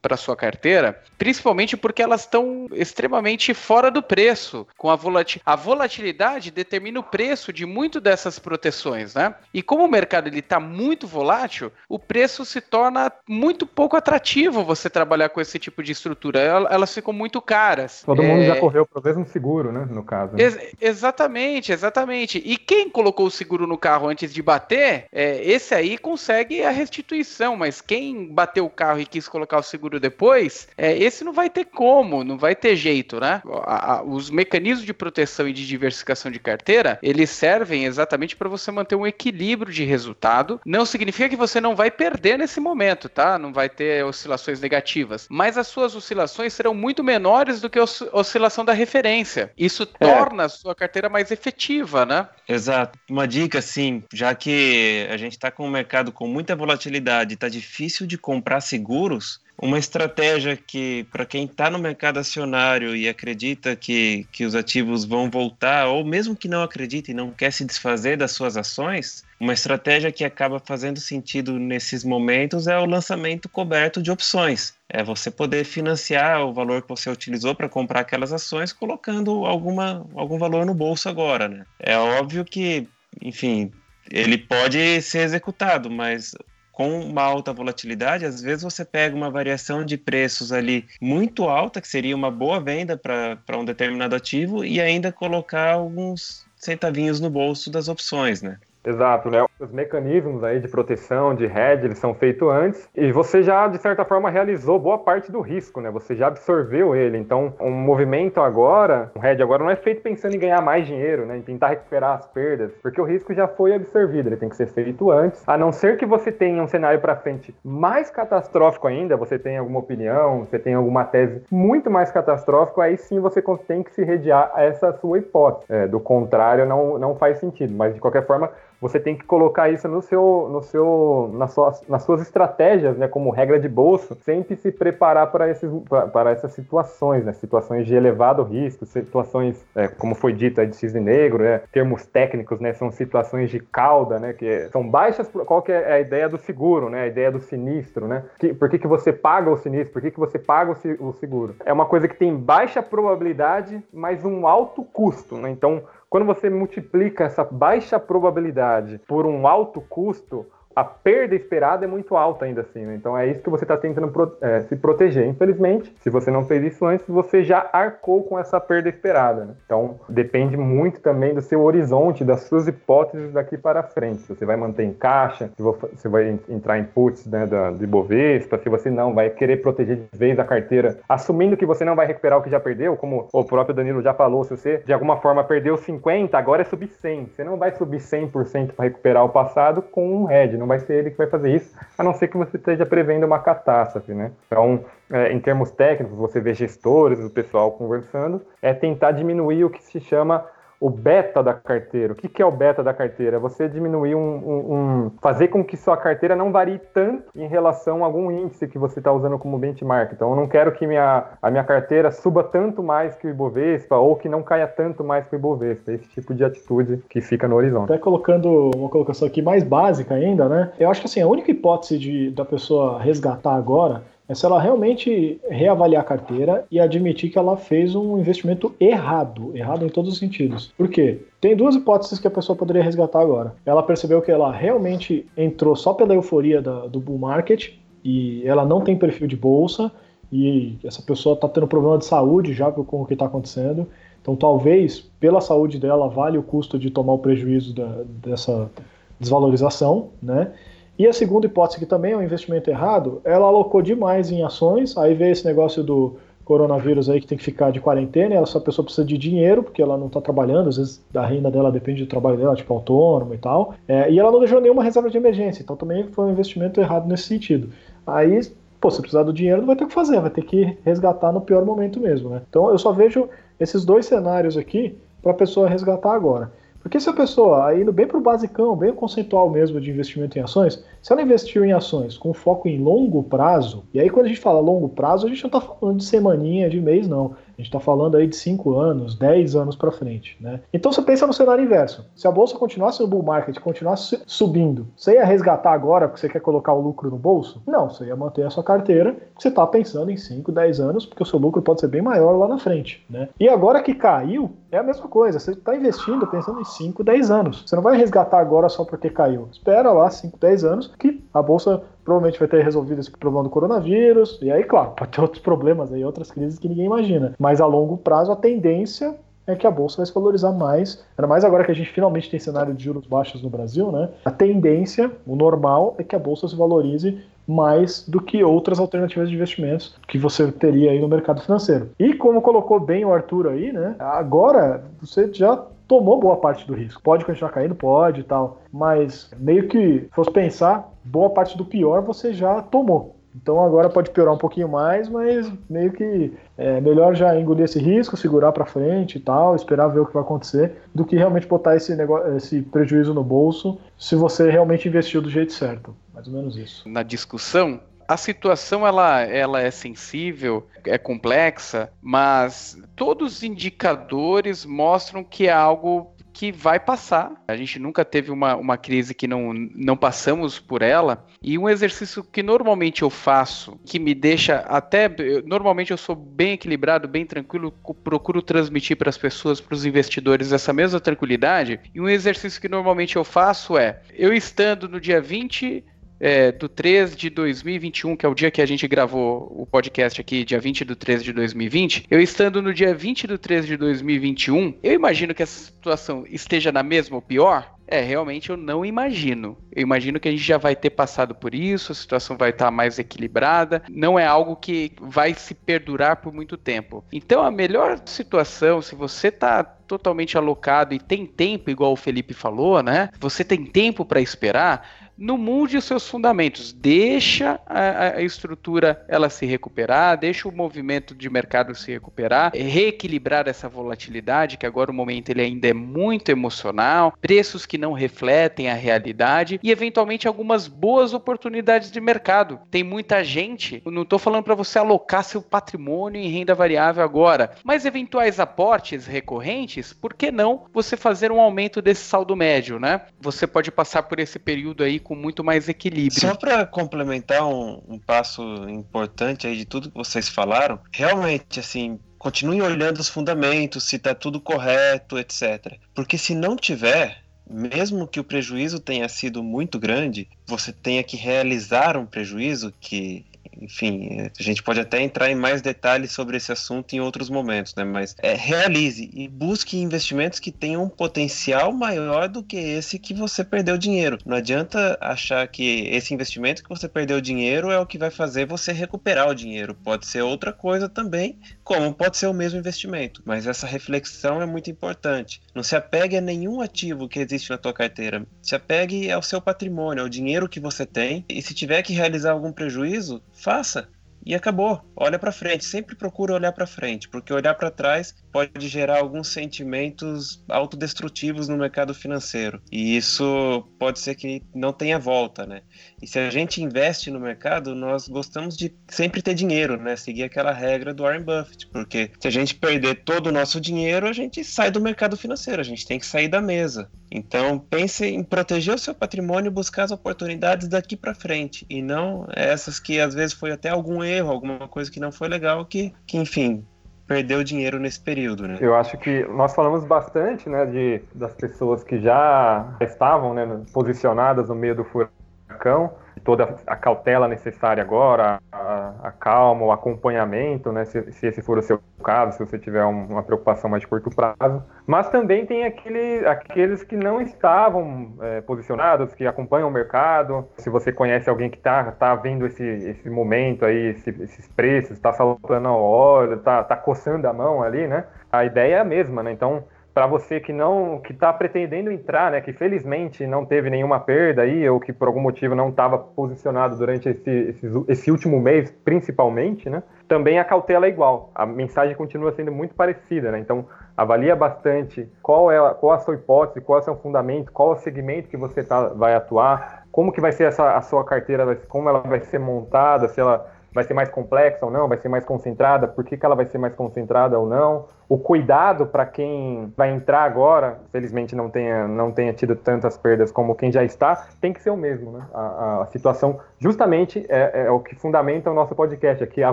para sua carteira, principalmente porque elas estão extremamente fora do preço. Com a, a volatilidade determina o preço de muito dessas proteções, né? E como o mercado ele está muito volátil, o preço se torna muito pouco atrativo você trabalhar com esse tipo de estrutura. Elas ficam muito caras. Todo mundo já é. correu para o mesmo seguro, né? No caso. Né? Ex exatamente, exatamente. E quem colocou o seguro no carro antes de bater, é, esse aí consegue a restituição, mas quem bateu o carro e quis colocar o seguro depois, é, esse não vai ter como, não vai ter jeito, né? A, a, os mecanismos de proteção e de diversificação de carteira, eles servem exatamente para você manter um equilíbrio de resultado. Não significa que você não vai perder nesse momento, tá? Não vai ter oscilações negativas, mas as suas oscilações serão muito menores do que os oscilação da referência. Isso é. torna a sua carteira mais efetiva, né? Exato. Uma dica, sim, já que a gente está com um mercado com muita volatilidade, está difícil de comprar seguros, uma estratégia que, para quem está no mercado acionário e acredita que, que os ativos vão voltar, ou mesmo que não acredite e não quer se desfazer das suas ações, uma estratégia que acaba fazendo sentido nesses momentos é o lançamento coberto de opções. É você poder financiar o valor que você utilizou para comprar aquelas ações colocando alguma, algum valor no bolso agora. Né? É óbvio que, enfim, ele pode ser executado, mas com uma alta volatilidade, às vezes você pega uma variação de preços ali muito alta, que seria uma boa venda para um determinado ativo, e ainda colocar alguns centavinhos no bolso das opções, né? Exato, né? Os mecanismos aí de proteção, de hedge, eles são feitos antes, e você já, de certa forma, realizou boa parte do risco, né? Você já absorveu ele. Então, um movimento agora, um hedge agora não é feito pensando em ganhar mais dinheiro, né? Em tentar recuperar as perdas, porque o risco já foi absorvido, ele tem que ser feito antes. A não ser que você tenha um cenário para frente mais catastrófico ainda, você tem alguma opinião, você tem alguma tese muito mais catastrófico, aí sim você tem que se rediar a essa sua hipótese. É, do contrário, não, não faz sentido. Mas de qualquer forma, você tem que colocar isso no seu, no seu, nas, suas, nas suas estratégias, né, como regra de bolso, sempre se preparar para, esses, para essas situações, né, situações de elevado risco, situações, é, como foi dito, de cisne negro, né, termos técnicos, né, são situações de cauda, né, que são baixas, qual que é a ideia do seguro, né, a ideia do sinistro, né, que, por que, que você paga o sinistro, por que, que você paga o, o seguro? É uma coisa que tem baixa probabilidade, mas um alto custo, né, então quando você multiplica essa baixa probabilidade por um alto custo, a perda esperada é muito alta ainda assim. Né? Então é isso que você está tentando pro, é, se proteger. Infelizmente, se você não fez isso antes, você já arcou com essa perda esperada. Né? Então depende muito também do seu horizonte, das suas hipóteses daqui para frente. Se você vai manter em caixa, se você vai entrar em puts né, da, de Bovespa, se você não vai querer proteger de vez a carteira, assumindo que você não vai recuperar o que já perdeu, como o próprio Danilo já falou, se você de alguma forma perdeu 50, agora é subir 100. Você não vai subir 100% para recuperar o passado com um hedge, não vai ser ele que vai fazer isso, a não ser que você esteja prevendo uma catástrofe, né? Então, é, em termos técnicos, você vê gestores, o pessoal conversando, é tentar diminuir o que se chama o beta da carteira. O que, que é o beta da carteira? É você diminuir um, um, um, fazer com que sua carteira não varie tanto em relação a algum índice que você está usando como benchmark. Então eu não quero que minha, a minha carteira suba tanto mais que o Ibovespa ou que não caia tanto mais que o Ibovespa. Esse tipo de atitude que fica no horizonte. Até colocando uma colocação aqui mais básica ainda, né? Eu acho que assim, a única hipótese de, da pessoa resgatar agora é se ela realmente reavaliar a carteira e admitir que ela fez um investimento errado, errado em todos os sentidos. Por quê? Tem duas hipóteses que a pessoa poderia resgatar agora. Ela percebeu que ela realmente entrou só pela euforia da, do bull market e ela não tem perfil de bolsa e essa pessoa está tendo problema de saúde já com o que está acontecendo. Então, talvez, pela saúde dela, vale o custo de tomar o prejuízo da, dessa desvalorização, né? E a segunda hipótese, que também é um investimento errado, ela alocou demais em ações, aí veio esse negócio do coronavírus aí que tem que ficar de quarentena, essa pessoa precisa de dinheiro, porque ela não está trabalhando, às vezes a renda dela depende do trabalho dela, tipo autônomo e tal, é, e ela não deixou nenhuma reserva de emergência, então também foi um investimento errado nesse sentido. Aí, pô, se precisar do dinheiro, não vai ter o que fazer, vai ter que resgatar no pior momento mesmo, né? Então eu só vejo esses dois cenários aqui para a pessoa resgatar agora. Porque se a pessoa, indo bem para o basicão, bem conceitual mesmo de investimento em ações, se ela investiu em ações com foco em longo prazo, e aí quando a gente fala longo prazo, a gente não está falando de semaninha, de mês, não. A gente está falando aí de 5 anos, 10 anos para frente. Né? Então você pensa no cenário inverso. Se a bolsa continuasse no bull market, continuasse subindo, você ia resgatar agora porque você quer colocar o lucro no bolso? Não, você ia manter a sua carteira, você está pensando em 5, 10 anos, porque o seu lucro pode ser bem maior lá na frente. Né? E agora que caiu, é a mesma coisa. Você está investindo pensando em 5, 10 anos. Você não vai resgatar agora só porque caiu. Espera lá 5, 10 anos que a bolsa provavelmente vai ter resolvido esse problema do coronavírus, e aí, claro, pode ter outros problemas aí, outras crises que ninguém imagina. Mas a longo prazo, a tendência é que a bolsa vai se valorizar mais. Ainda mais agora que a gente finalmente tem cenário de juros baixos no Brasil, né? A tendência, o normal, é que a bolsa se valorize mais do que outras alternativas de investimentos que você teria aí no mercado financeiro. E como colocou bem o Arthur aí, né? Agora você já tomou boa parte do risco. Pode continuar caindo, pode e tal, mas meio que, se fosse pensar, boa parte do pior você já tomou. Então agora pode piorar um pouquinho mais, mas meio que é melhor já engolir esse risco, segurar para frente e tal, esperar ver o que vai acontecer, do que realmente botar esse, negócio, esse prejuízo no bolso se você realmente investiu do jeito certo. Mais ou menos isso. Na discussão, a situação ela, ela é sensível, é complexa, mas todos os indicadores mostram que é algo que vai passar. A gente nunca teve uma, uma crise que não, não passamos por ela. E um exercício que normalmente eu faço, que me deixa até. Normalmente eu sou bem equilibrado, bem tranquilo, procuro transmitir para as pessoas, para os investidores, essa mesma tranquilidade. E um exercício que normalmente eu faço é: eu estando no dia 20 é, do 3 de 2021, que é o dia que a gente gravou o podcast aqui, dia 20 do 3 de 2020, eu estando no dia 20 do 3 de 2021, eu imagino que essa situação esteja na mesma ou pior, É, realmente eu não imagino. Eu imagino que a gente já vai ter passado por isso, a situação vai estar mais equilibrada. Não é algo que vai se perdurar por muito tempo. Então a melhor situação, se você está totalmente alocado e tem tempo, igual o Felipe falou, né? Você tem tempo para esperar não mude os seus fundamentos, deixa a, a, estrutura ela se recuperar, deixa o movimento de mercado se recuperar, reequilibrar essa volatilidade, que agora o momento ele ainda é muito emocional, preços que não refletem a realidade e eventualmente algumas boas oportunidades de mercado. Tem muita gente, não estou falando para você alocar seu patrimônio em renda variável agora, mas eventuais aportes recorrentes, por que não você fazer um aumento desse saldo médio, né? Você pode passar por esse período aí com muito mais equilíbrio. Só para complementar um, um passo importante aí de tudo que vocês falaram, realmente, assim, continue olhando os fundamentos, se está tudo correto, etc. Porque se não tiver, mesmo que o prejuízo tenha sido muito grande, você tenha que realizar um prejuízo que enfim, a gente pode até entrar em mais detalhes sobre esse assunto em outros momentos, né? Mas é, realize e busque investimentos que tenham um potencial maior do que esse que você perdeu dinheiro. Não adianta achar que esse investimento que você perdeu dinheiro é o que vai fazer você recuperar o dinheiro. Pode ser outra coisa também, como pode ser o mesmo investimento. Mas essa reflexão é muito importante. Não se apegue a nenhum ativo que existe na tua carteira. Se apegue ao seu patrimônio, ao dinheiro que você tem. E se tiver que realizar algum prejuízo, faça e acabou. Olha para frente, sempre procura olhar para frente, porque olhar para trás pode gerar alguns sentimentos autodestrutivos no mercado financeiro. E isso pode ser que não tenha volta, né? E se a gente investe no mercado, nós gostamos de sempre ter dinheiro, né? Seguir aquela regra do Warren Buffett, porque se a gente perder todo o nosso dinheiro, a gente sai do mercado financeiro, a gente tem que sair da mesa. Então, pense em proteger o seu patrimônio e buscar as oportunidades daqui para frente, e não essas que às vezes foi até algum erro, alguma coisa que não foi legal, que, que enfim, perdeu dinheiro nesse período, né? Eu acho que nós falamos bastante, né, de, das pessoas que já estavam né, posicionadas no meio do furacão, toda a cautela necessária agora, a, a calma, o acompanhamento, né, se, se, esse for o seu caso, se você tiver um, uma preocupação mais de curto prazo. Mas também tem aquele, aqueles que não estavam é, posicionados, que acompanham o mercado. Se você conhece alguém que está tá vendo esse, esse momento aí, esse, esses preços, está saltando a hora, está tá coçando a mão ali, né? A ideia é a mesma, né? Então, para você que não que está pretendendo entrar, né, que felizmente não teve nenhuma perda aí ou que por algum motivo não estava posicionado durante esse, esse, esse, último mês, principalmente, né, também a cautela é igual. A mensagem continua sendo muito parecida, né? Então avalia bastante qual é a, qual a sua hipótese, qual é o seu fundamento, qual é o segmento que você tá, vai atuar, como que vai ser essa a sua carteira, como ela vai ser montada, se ela vai ser mais complexa ou não, vai ser mais concentrada, por que, que ela vai ser mais concentrada ou não. O cuidado para quem vai entrar agora, felizmente não tenha, não tenha tido tantas perdas como quem já está, tem que ser o mesmo. Né? A, a situação justamente é, é, o que fundamenta o nosso podcast aqui, a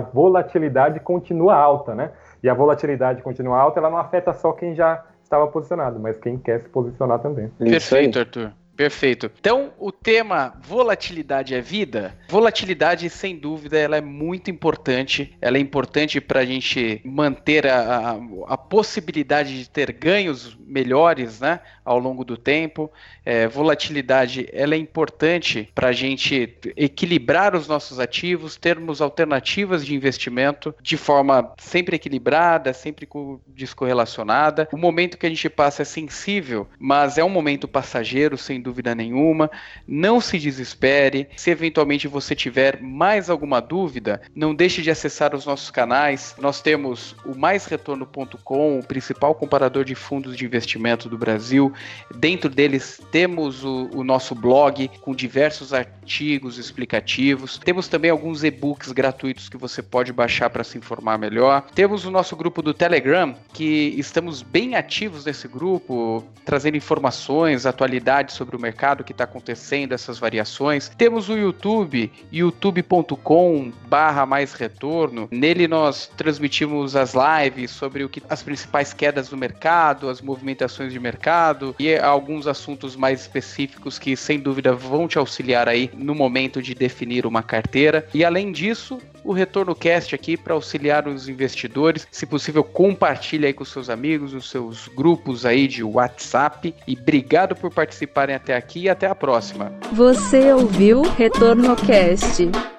volatilidade continua alta, né? E a volatilidade continua alta, ela não afeta só quem já estava posicionado, mas quem quer se posicionar também. Perfeito, Arthur. Perfeito. Então, o tema volatilidade é vida. Volatilidade, sem dúvida, ela é muito importante. Ela é importante para a gente manter a, a, a, possibilidade de ter ganhos melhores né, ao longo do tempo. É, volatilidade ela é importante para a gente equilibrar os nossos ativos, termos alternativas de investimento de forma sempre equilibrada, sempre descorrelacionada. O momento que a gente passa é sensível, mas é um momento passageiro, sem dúvida nenhuma. Não se desespere. Se eventualmente você tiver mais alguma dúvida, não deixe de acessar os nossos canais. Nós temos o maisretorno.com, o principal comparador de fundos de investimento do Brasil. Dentro deles temos o, o nosso blog com diversos artigos explicativos. Temos também alguns e-books gratuitos que você pode baixar para se informar melhor. Temos o nosso grupo do Telegram, que estamos bem ativos nesse grupo, trazendo informações, atualidades sobre o mercado que está acontecendo, essas variações. Temos o YouTube, youtube.com barra mais retorno. Nele nós transmitimos as lives sobre o que as principais quedas do mercado, as movimentações de mercado e alguns assuntos mais específicos que sem dúvida vão te auxiliar aí no momento de definir uma carteira. E além disso, o Retorno Cast aqui para auxiliar os investidores. Se possível, compartilhe aí com seus amigos, os seus grupos aí de WhatsApp. E obrigado por participarem até aqui e até a próxima. Você ouviu Retorno Cast.